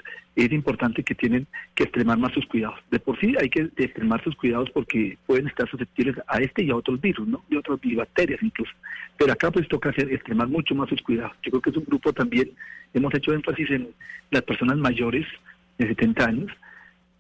es importante que tienen que extremar más sus cuidados. De por sí hay que extremar sus cuidados porque pueden estar susceptibles a este y a otros virus, ¿no? Y otras bacterias incluso. Pero acá pues toca hacer extremar mucho más sus cuidados. Yo creo que es un grupo también, hemos hecho énfasis en las personas mayores de 70 años,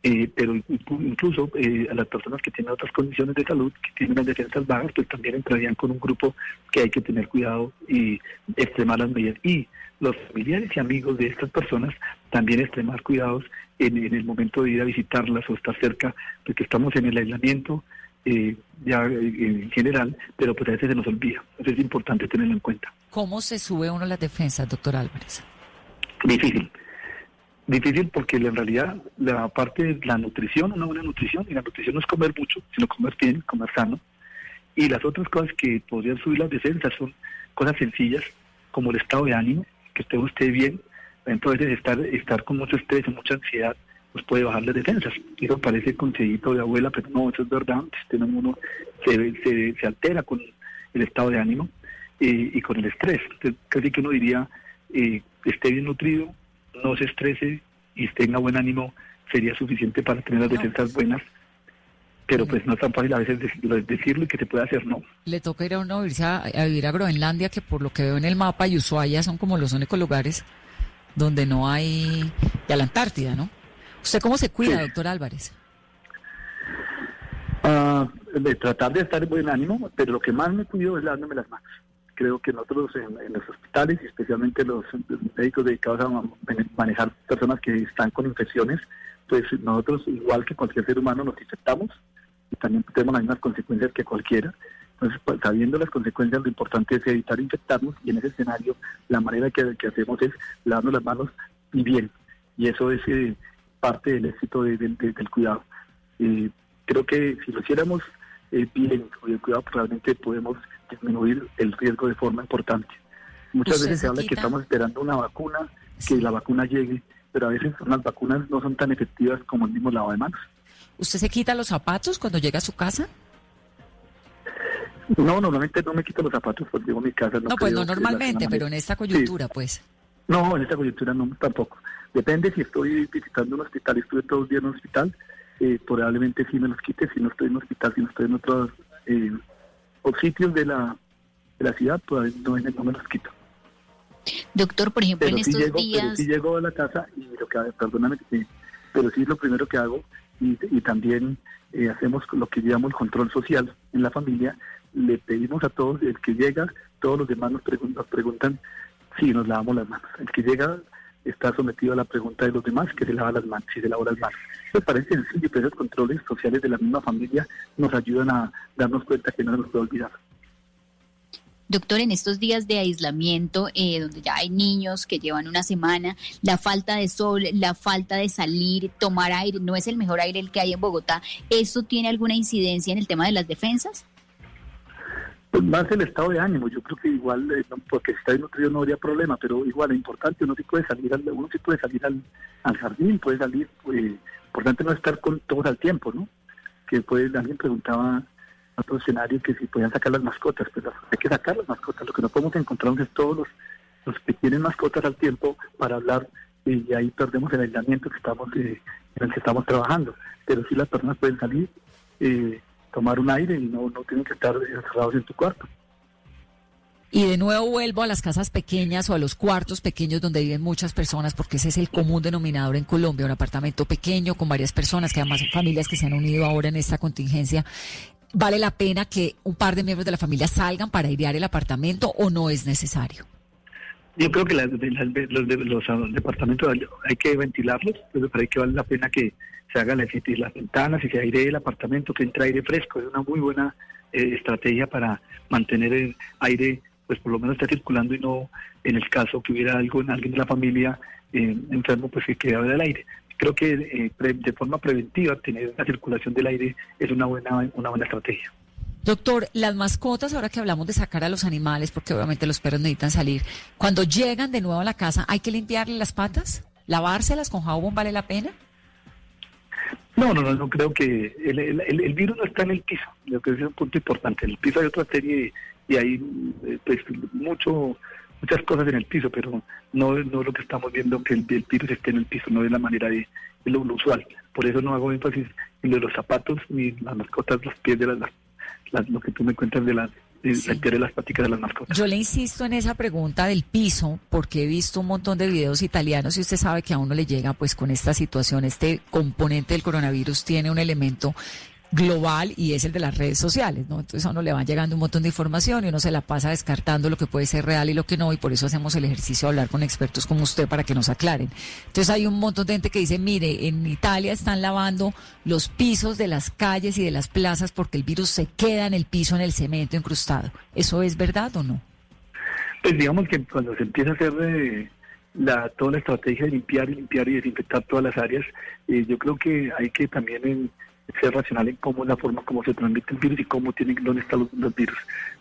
eh, pero incluso eh, a las personas que tienen otras condiciones de salud, que tienen las defensas bajas, pues también entrarían con un grupo que hay que tener cuidado y extremar las medidas. Y los familiares y amigos de estas personas también extremar cuidados en, el momento de ir a visitarlas o estar cerca, porque estamos en el aislamiento eh, ya en general, pero pues a veces se nos olvida. Eso es importante tenerlo en cuenta. ¿Cómo se sube uno las defensas, doctor Álvarez? Difícil. Difícil porque en realidad la parte de la nutrición, una buena nutrición, y la nutrición no es comer mucho, sino comer bien, comer sano. Y las otras cosas que podrían subir las defensas son cosas sencillas, como el estado de ánimo, que esté usted bien, entonces estar, estar con mucho estrés y mucha ansiedad pues puede bajar las defensas. Eso parece consejito de abuela, pero no, eso es verdad. Este uno se, se, se altera con el estado de ánimo eh, y con el estrés. Entonces, casi que uno diría, eh, esté bien nutrido, no se estrese y tenga buen ánimo, sería suficiente para tener las defensas buenas pero pues no es tan fácil a veces decirlo y que se puede hacer, ¿no? Le toca ir a uno a, a vivir a Groenlandia, que por lo que veo en el mapa y Ushuaia son como los únicos lugares donde no hay, y a la Antártida, ¿no? ¿Usted cómo se cuida, doctor Álvarez? Uh, de tratar de estar en buen ánimo, pero lo que más me cuido es lavándome las manos. Creo que nosotros en, los hospitales, especialmente los médicos dedicados a manejar personas que están con infecciones, pues nosotros, igual que cualquier ser humano, nos infectamos y también tenemos las mismas consecuencias que cualquiera. Entonces, pues, sabiendo las consecuencias, lo importante es evitar infectarnos y en ese escenario la manera que, hacemos es lavarnos las manos y bien. Y eso es eh, parte del éxito del cuidado. Eh, creo que si lo hiciéramos eh, bien con el cuidado, realmente podemos disminuir el riesgo de forma importante. Muchas veces se habla que estamos esperando una vacuna, que la vacuna llegue, pero a veces las vacunas no son tan efectivas como el mismo lavado de manos. ¿Usted se quita los zapatos cuando llega a su casa? No, normalmente no me quito los zapatos porque llego a mi casa. No, pues no normalmente, pero en esta coyuntura, pues. No, en esta coyuntura no, tampoco. Depende si estoy visitando un hospital, estuve todos los días en un hospital, eh, probablemente sí me los quite, si no estoy en un hospital, si no estoy en otro eh, por sitios de la, de la ciudad, pues no, no me los quito. Doctor, por ejemplo, Pero en sí estos llego, pero días... sí llego a la casa y lo que, perdóname, te- pero sí es lo primero que hago y, y también eh, hacemos lo que llamamos control social en la familia. Le pedimos a todos, el que llega, todos los demás nos, pregun- nos preguntan si nos lavamos las manos. El que llega está sometido a la pregunta de los demás que se lava las manos, si se lava las manos. Me parece sencillo, pero esos controles sociales de la misma familia nos ayudan a darnos cuenta que no se nos puede olvidar. Doctor, en estos días de aislamiento, eh, donde ya hay niños que llevan una semana, la falta de sol, la falta de salir, tomar aire, no es el mejor aire el que hay en Bogotá. ¿Eso tiene alguna incidencia en el tema de las defensas? Pues más el estado de ánimo, yo creo que igual, eh, porque si está desnutrido no habría problema, pero igual es importante, uno sí puede salir al, uno sí puede salir al, al jardín, puede salir, pues, importante no estar con todos al tiempo, ¿no? Que pues alguien preguntaba a otro escenario que si podían sacar las mascotas, pues hay que sacar las mascotas, lo que no podemos encontrarnos es todos los, los que tienen mascotas al tiempo para hablar y ahí perdemos el aislamiento que estamos eh, en el que estamos trabajando, pero sí las personas pueden salir, eh, tomar un aire y no, no tienen que estar encerrados en tu cuarto. Y de nuevo vuelvo a las casas pequeñas o a los cuartos pequeños donde viven muchas personas, porque ese es el común denominador en Colombia, un apartamento pequeño con varias personas, que además son familias que se han unido ahora en esta contingencia. ¿Vale la pena que un par de miembros de la familia salgan para airear el apartamento o no es necesario? Yo creo que las, los, ah, departamentos hay que ventilarlos, pero parece que vale la pena que se hagan las, las ventanas y se airee el apartamento, que entre aire fresco. Es una muy buena eh, estrategia para mantener el aire, pues por lo menos está circulando y no, en el caso que hubiera algo, alguien de la familia eh, enfermo, pues que quedara del aire. Creo que eh, pre- de forma preventiva tener la circulación del aire es una buena, una buena estrategia. Doctor, las mascotas, ahora que hablamos de sacar a los animales, porque obviamente los perros necesitan salir, cuando llegan de nuevo a la casa, ¿hay que limpiarle las patas? ¿Lavárselas con jabón vale la pena? No, no, no, no creo que el, el- virus no está en el piso, lo que es un punto importante. En el piso hay otra serie y hay eh, pues, mucho, muchas cosas en el piso, pero no, no lo que estamos viendo que el, virus esté en el piso, no es la manera de, de lo, lo usual. Por eso no hago énfasis en lo de los zapatos ni las mascotas, los pies de las, las- lo que tú me cuentas de las de, la de las paticas de las mascotas. Yo le insisto en esa pregunta del piso, porque he visto un montón de videos italianos y usted sabe que a uno le llega pues con esta situación, este componente del coronavirus tiene un elemento global y es el de las redes sociales, ¿no? Entonces a uno le van llegando un montón de información y uno se la pasa descartando lo que puede ser real y lo que no, y por eso hacemos el ejercicio de hablar con expertos como usted para que nos aclaren. Entonces hay un montón de gente que dice, mire, en Italia están lavando los pisos de las calles y de las plazas porque el virus se queda en el piso, en el cemento incrustado. ¿Eso es verdad o no? Pues digamos que cuando se empieza a hacer eh, la, toda la estrategia de limpiar y limpiar y desinfectar todas las áreas, eh, yo creo que hay que también en- ser racional en cómo es la forma como se transmite el virus y cómo tienen, dónde están los, virus.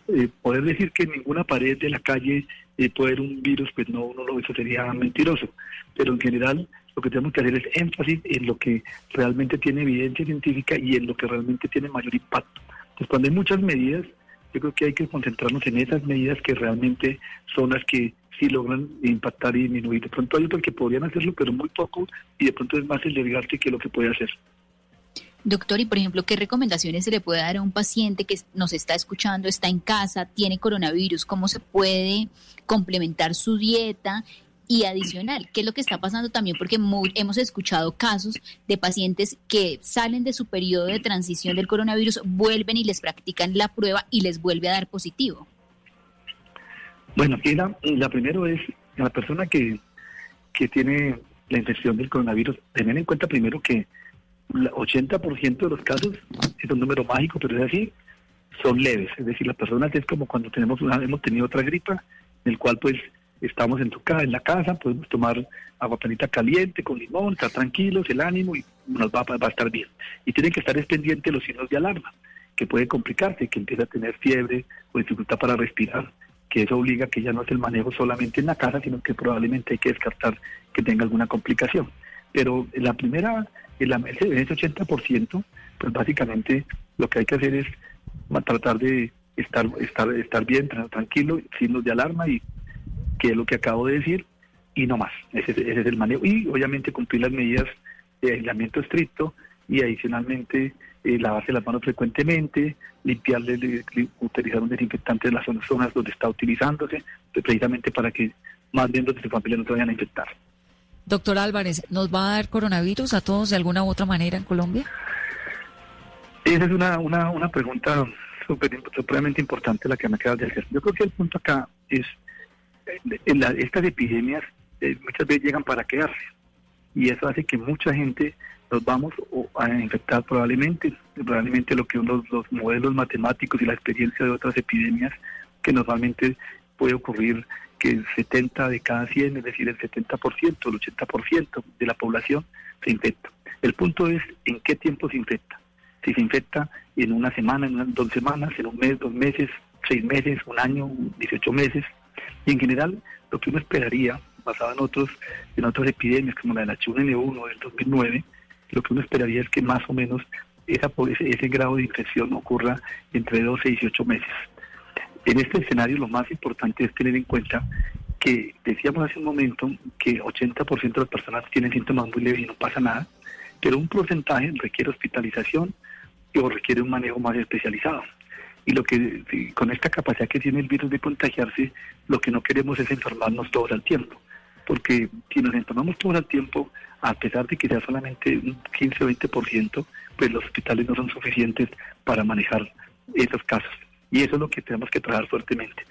Eh, poder decir que en ninguna pared de la calle eh, puede haber un virus, pues no, no lo, eso sería mentiroso. Pero en general lo que tenemos que hacer es énfasis en lo que realmente tiene evidencia científica y en lo que realmente tiene mayor impacto. Entonces cuando hay muchas medidas, yo creo que hay que concentrarnos en esas medidas que realmente son las que sí logran impactar y disminuir. De pronto hay otros que podrían hacerlo, pero muy poco, y de pronto es más el desgaste que lo que puede hacer. Doctor, y por ejemplo, ¿qué recomendaciones se le puede dar a un paciente que nos está escuchando, está en casa, tiene coronavirus? ¿Cómo se puede complementar su dieta? Y adicional, ¿qué es lo que está pasando también? Porque mu- hemos escuchado casos de pacientes que salen de su periodo de transición del coronavirus, vuelven y les practican la prueba y les vuelve a dar positivo. Bueno, aquí la, la primero es la persona que, que tiene la infección del coronavirus, tener en cuenta primero que 80% de los casos, es un número mágico, pero es así, son leves. Es decir, las personas es como cuando tenemos una, hemos tenido otra gripa, en el cual pues estamos en tu en la casa, podemos tomar agua panita caliente con limón, estar tranquilos, el ánimo y nos va, va a estar bien. Y tienen que estar es pendiente los signos de alarma, que puede complicarse, que empieza a tener fiebre o dificultad para respirar, que eso obliga a que ya no es el manejo solamente en la casa, sino que probablemente hay que descartar que tenga alguna complicación. Pero la primera, en la- ese 80%, pues básicamente lo que hay que hacer es tratar de estar, estar, estar bien, tra- tranquilo, signos de alarma y que es lo que acabo de decir, y no más. Ese, es- ese es el manejo. Y obviamente cumplir las medidas de aislamiento estricto y adicionalmente eh, lavarse las manos frecuentemente, limpiarle, li- li- utilizar un desinfectante en las zonas- zonas donde está utilizándose, pues, precisamente para que más miembros de su familia no se vayan a infectar. Doctor Álvarez, ¿nos va a dar coronavirus a todos de alguna u otra manera en Colombia? Esa es una, una, una pregunta súper importante la que me acabas de hacer. Yo creo que el punto acá es, eh, la- estas epidemias eh, muchas veces llegan para quedarse y eso hace que mucha gente nos vamos a infectar probablemente, probablemente lo que uno, los modelos matemáticos y la experiencia de otras epidemias que normalmente puede ocurrir que el 70 de cada 100, es decir, el 70%, el 80% de la población se infecta. El punto es en qué tiempo se infecta. Si se infecta en una semana, en unas dos semanas, en un mes, dos meses, seis meses, un año, 18 meses. Y en general, lo que uno esperaría, basado en otros, en otras epidemias como la del H1N1 del 2009, lo que uno esperaría es que más o menos esa, ese, ese grado de infección ocurra entre 12 y 18 meses. En este escenario lo más importante es tener en cuenta que decíamos hace un momento que 80% de las personas tienen síntomas muy leves y no pasa nada, pero un porcentaje requiere hospitalización o requiere un manejo más especializado. Y lo que con esta capacidad que tiene el virus de contagiarse, lo que no queremos es enfermarnos todos al tiempo, porque si nos enfermamos todos al tiempo, a pesar de que sea solamente un 15 o 20%, pues los hospitales no son suficientes para manejar esos casos. Y eso es lo que tenemos que trabajar fuertemente.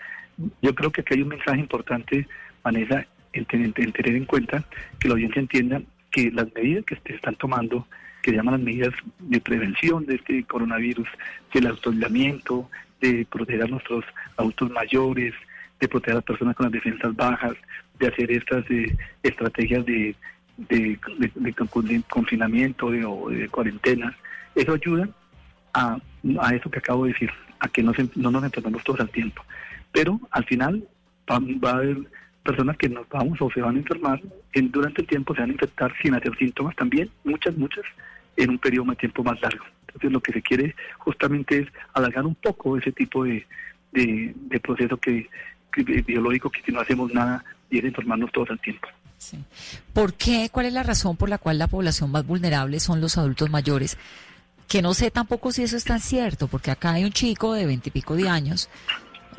Yo creo que aquí hay un mensaje importante, Vanessa, en, ten- en tener en cuenta que la audiencia entienda que las medidas que se están tomando, que se llaman las medidas de prevención de este coronavirus, del autoaislamiento, de proteger a nuestros adultos mayores, de proteger a las personas con las defensas bajas, de hacer estas eh, estrategias de, de, de- de con- de confinamiento de- o de cuarentena, eso ayuda a, a eso que acabo de decir, a que no, se- no nos enfermemos todos al tiempo. Pero al final va, a haber personas que nos vamos o se van a enfermar, en, durante el tiempo se van a infectar sin hacer síntomas también, muchas, muchas, en un periodo de tiempo más largo. Entonces lo que se quiere justamente es alargar un poco ese tipo de, de, proceso que, que- biológico que si no hacemos nada y es enfermarnos todos al tiempo. ¿Por qué? ¿Cuál es la razón por la cual la población más vulnerable son los adultos mayores? Que no sé tampoco si eso es tan cierto, porque acá hay un chico de veintipico de años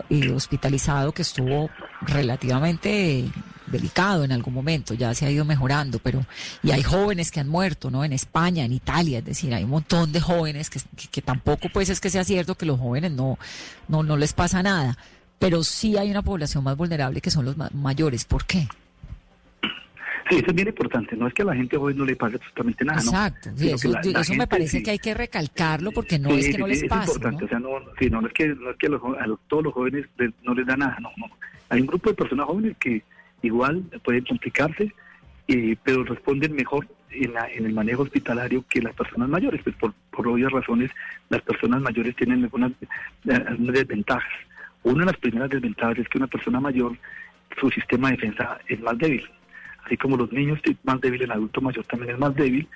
eh, hospitalizado que estuvo relativamente delicado en algún momento, ya se ha ido mejorando, pero y hay jóvenes que han muerto, ¿no? En España, en Italia, es decir, hay un montón de jóvenes que, que, tampoco pues es que sea cierto que los jóvenes no, no, no les pasa nada, pero sí hay una población más vulnerable que son los ma- mayores. ¿Por qué? Sí, eso es bien importante. No es que a la gente joven no le pase absolutamente nada, ¿no? Exacto, sí, Sino eso, que la- la eso me parece sí- que hay que recalcarlo porque no sí, es que sí, no sí, les es pase. importante. ¿no? O sea, no, sí, no, no es que, no es que, a, los, jo- a los- todos los jóvenes les- no les da nada, no, no. Hay un grupo de personas jóvenes que igual pueden complicarse, eh, pero responden mejor en, la- en el manejo hospitalario que las personas mayores. Pues por, por obvias razones, las personas mayores tienen algunas, algunas desventajas. Una de las primeras desventajas es que una persona mayor, su sistema de defensa es más débil. Así como los niños es más débil, el adulto mayor también es más débil.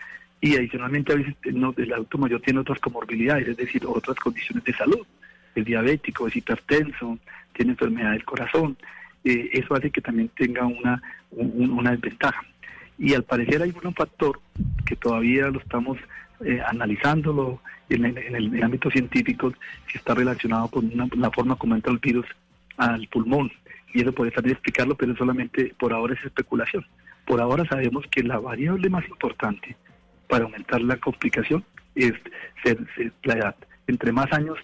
Y adicionalmente a veces eh, no, el adulto mayor tiene otras comorbilidades, es decir, otras condiciones de salud. Es diabético, es hipertenso, tiene enfermedad del corazón. Eh, eso hace que también tenga una, un- una desventaja. Y al parecer hay un factor que todavía lo estamos eh, analizándolo en el, en el ámbito científico, si está relacionado con una- la forma como entra el virus al pulmón. Y eso puede también explicarlo, pero solamente por ahora es especulación. Por ahora sabemos que la variable más importante para aumentar la complicación es ser, ser la edad. Entre más años,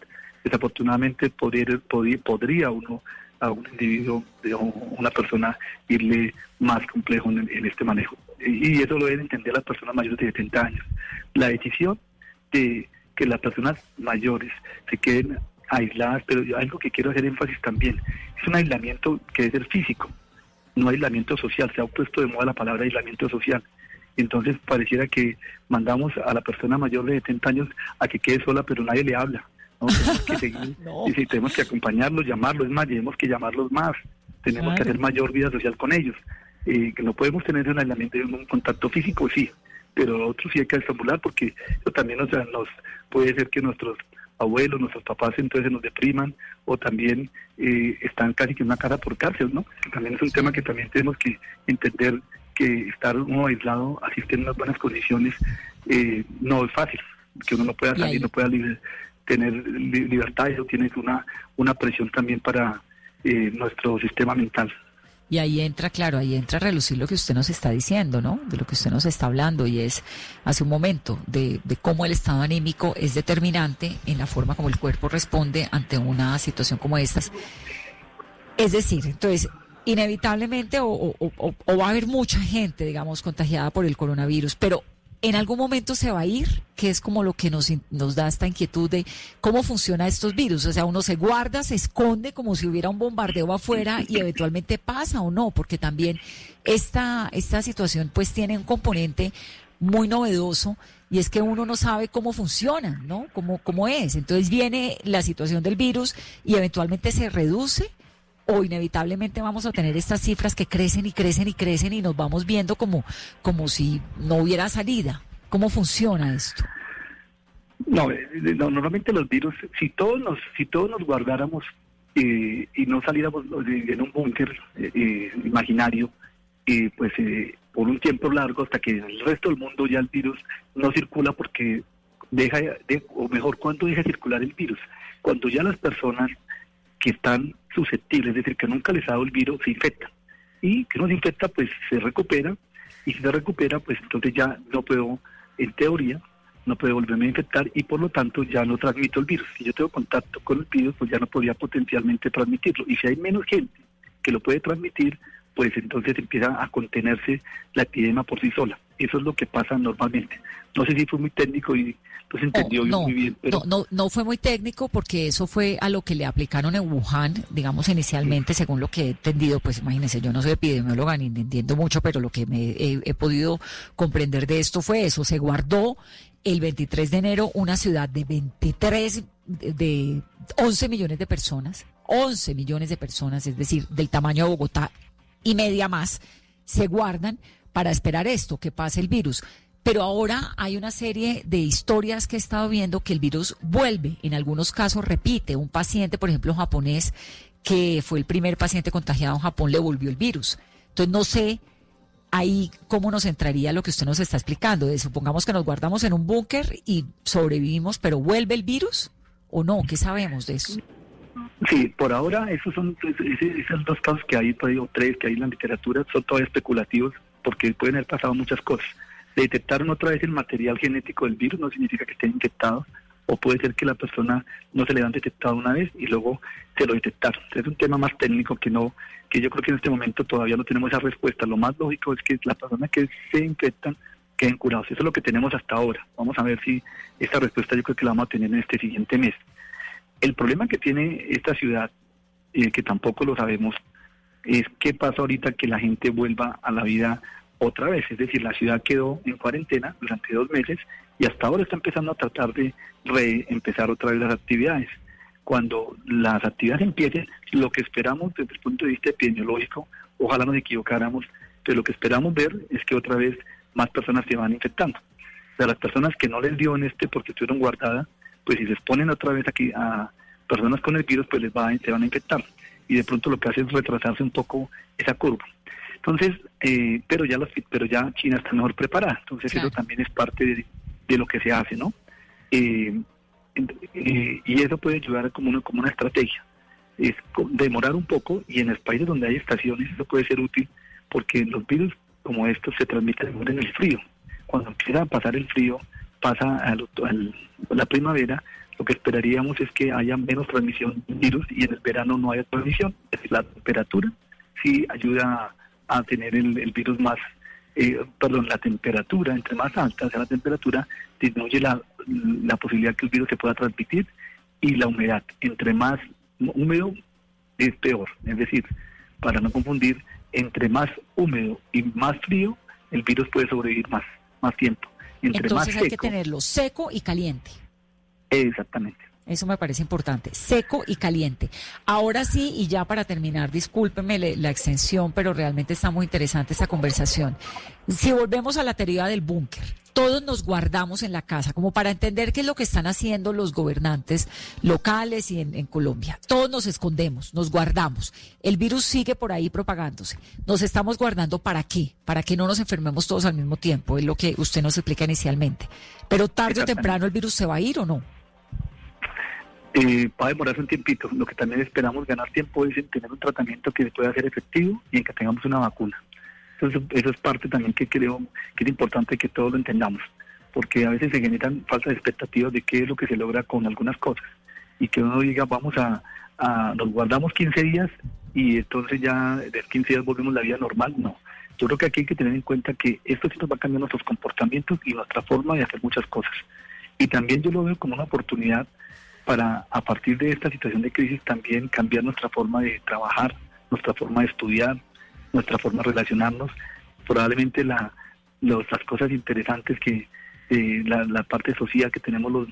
desafortunadamente podría, podría, podría uno a un individuo o una persona irle más complejo en, en este manejo. Y eso lo deben entender las personas mayores de 70 años. La decisión de que las personas mayores se queden aisladas, pero yo algo que quiero hacer énfasis también, es un aislamiento que debe ser físico, no aislamiento social, se ha puesto de moda la palabra aislamiento social. Entonces pareciera que mandamos a la persona mayor de 70 años a que quede sola, pero nadie le habla. ¿no? Tenemos que seguir, y sí, tenemos que acompañarlos, llamarlos, es más, tenemos que llamarlos más, tenemos que hacer mayor vida social con ellos. Eh, que no podemos tener un aislamiento, un contacto físico, sí, pero lo otro sí hay que estimular porque eso también o sea, nos puede ser que nuestros abuelos, nuestros papás entonces nos depriman o también eh, están casi que en una casa por cárcel, ¿no? Que también es un tema que también tenemos que entender que estar uno aislado, así esté en unas buenas condiciones, eh, no es fácil, que uno no pueda salir, no pueda tener li- libertad, eso tiene una, una presión también para eh, nuestro sistema mental. Y ahí entra, claro, ahí entra a relucir lo que usted nos está diciendo, ¿no? De lo que usted nos está hablando y es hace un momento de, de cómo el estado anímico es determinante en la forma como el cuerpo responde ante una situación como estas. Es decir, entonces, inevitablemente o, o- o- o va a haber mucha gente, digamos, contagiada por el coronavirus, pero en algún momento se va a ir, que es como lo que nos, nos da esta inquietud de cómo funciona estos virus. O sea, uno se guarda, se esconde como si hubiera un bombardeo afuera y eventualmente pasa o no, porque también esta, esta situación pues tiene un componente muy novedoso y es que uno no sabe cómo funciona, ¿no? Cómo, cómo es. Entonces viene la situación del virus y eventualmente se reduce o inevitablemente vamos a tener estas cifras que crecen y crecen y crecen y nos vamos viendo como, como si no hubiera salida. ¿Cómo funciona esto? No, eh, no, normalmente los virus, si todos nos, si todos nos guardáramos eh, y no saliéramos en un búnker eh, eh, imaginario, eh, pues eh, por un tiempo largo hasta que en el resto del mundo ya el virus no circula porque deja, de- o mejor, ¿cuándo deja de circular el virus? Cuando ya las personas que están susceptibles, es decir, que nunca les ha dado el virus, se infectan. Y que no se infecta, pues se recupera, y si se recupera, pues entonces ya no puedo, en teoría, no puedo volverme a infectar y por lo tanto ya no transmito el virus. Si yo tengo contacto con el virus, pues ya no podría potencialmente transmitirlo. Y si hay menos gente que lo puede transmitir, pues entonces empieza a contenerse la epidemia por sí sola. Eso es lo que pasa normalmente. No sé si fue muy técnico y entendió no, muy bien, pero no, no, no fue muy técnico porque eso fue a lo que le aplicaron en Wuhan, digamos inicialmente, según lo que he entendido, pues imagínense, yo no soy epidemióloga ni entiendo mucho, pero lo que me he, he podido comprender de esto fue eso, se guardó el 23 de enero una ciudad de 23, de, de 11 millones de personas, 11 millones de personas, es decir, del tamaño de Bogotá y media más, se guardan para esperar esto, que pase el virus. Pero ahora hay una serie de historias que he estado viendo que el virus vuelve, en algunos casos repite. Un paciente, por ejemplo, japonés, que fue el primer paciente contagiado en Japón, le volvió el virus. Entonces no sé ahí cómo nos entraría lo que usted nos está explicando. De, supongamos que nos guardamos en un búnker y sobrevivimos, pero ¿vuelve el virus o no? ¿Qué sabemos de eso? Sí, por ahora esos son esos dos casos que hay, o tres que hay en la literatura, son todavía especulativos porque pueden haber pasado muchas cosas. Detectaron otra vez el material genético del virus, no significa que esté infectado, o puede ser que la persona no se le han detectado una vez y luego se lo detectaron. Es un tema más técnico que no, que yo creo que en este momento todavía no tenemos esa respuesta. Lo más lógico es que las personas que se infectan queden curados. Eso es lo que tenemos hasta ahora. Vamos a ver si esta respuesta yo creo que la vamos a tener en este siguiente mes. El problema que tiene esta ciudad, eh, que tampoco lo sabemos, es qué pasa ahorita que la gente vuelva a la vida otra vez. Es decir, la ciudad quedó en cuarentena durante dos meses y hasta ahora está empezando a tratar de reempezar otra vez las actividades. Cuando las actividades empiecen, lo que esperamos desde el punto de vista epidemiológico, ojalá nos equivocáramos, pero lo que esperamos ver es que otra vez más personas se van infectando. O sea, las personas que no les dio en este porque estuvieron guardadas, pues si se exponen otra vez aquí a personas con el virus, pues les va, se van a infectar. Y de pronto lo que hace es retrasarse un poco esa curva. Entonces, eh, pero ya los, pero ya China está mejor preparada. Entonces eso también es parte de, de lo que se hace, ¿no? Eh, eh, y eso puede ayudar como una, como una estrategia. Es demorar un poco y en los países donde hay estaciones eso puede ser útil porque los virus como estos se transmiten mejor en el frío. Cuando empieza a pasar el frío, pasa al, al- la primavera, lo que esperaríamos es que haya menos transmisión de virus y en el verano no haya transmisión. La temperatura sí ayuda a, a tener el, el virus más, eh, perdón, la temperatura, entre más alta sea la temperatura, disminuye la, la posibilidad que el virus se pueda transmitir y la humedad. Entre más húmedo es peor. Es decir, para no confundir, entre más húmedo y más frío, el virus puede sobrevivir más, más tiempo. Entre Entonces más hay que tenerlo seco y caliente. exactamente. Eso me parece importante. Seco y caliente. Ahora sí, y ya para terminar, discúlpeme la extensión, pero realmente está muy interesante esta conversación. Si volvemos a la teoría del búnker, todos nos guardamos en la casa, como para entender qué es lo que están haciendo los gobernantes locales y en, Colombia. Todos nos escondemos, nos guardamos. El virus sigue por ahí propagándose. Nos estamos guardando para qué? Para que no nos enfermemos todos al mismo tiempo, es lo que usted nos explica inicialmente. Pero tarde o temprano el virus se va a ir o no. Eh, va a demorarse un tiempito. Lo que también esperamos ganar tiempo es en tener un tratamiento que pueda ser efectivo y en que tengamos una vacuna. Eso, eso es parte también que creo que es importante que todos lo entendamos, porque a veces se generan falsas expectativas de qué es lo que se logra con algunas cosas y que uno diga vamos a, nos guardamos 15 días y entonces ya de 15 días volvemos a la vida normal. No. Yo creo que aquí hay que tener en cuenta que esto sí nos va a cambiar nuestros comportamientos y nuestra forma de hacer muchas cosas. Y también yo lo veo como una oportunidad para, a partir de esta situación de crisis, también cambiar nuestra forma de trabajar, nuestra forma de estudiar, nuestra forma de relacionarnos. Probablemente la, las cosas interesantes que eh, la, la parte social que tenemos los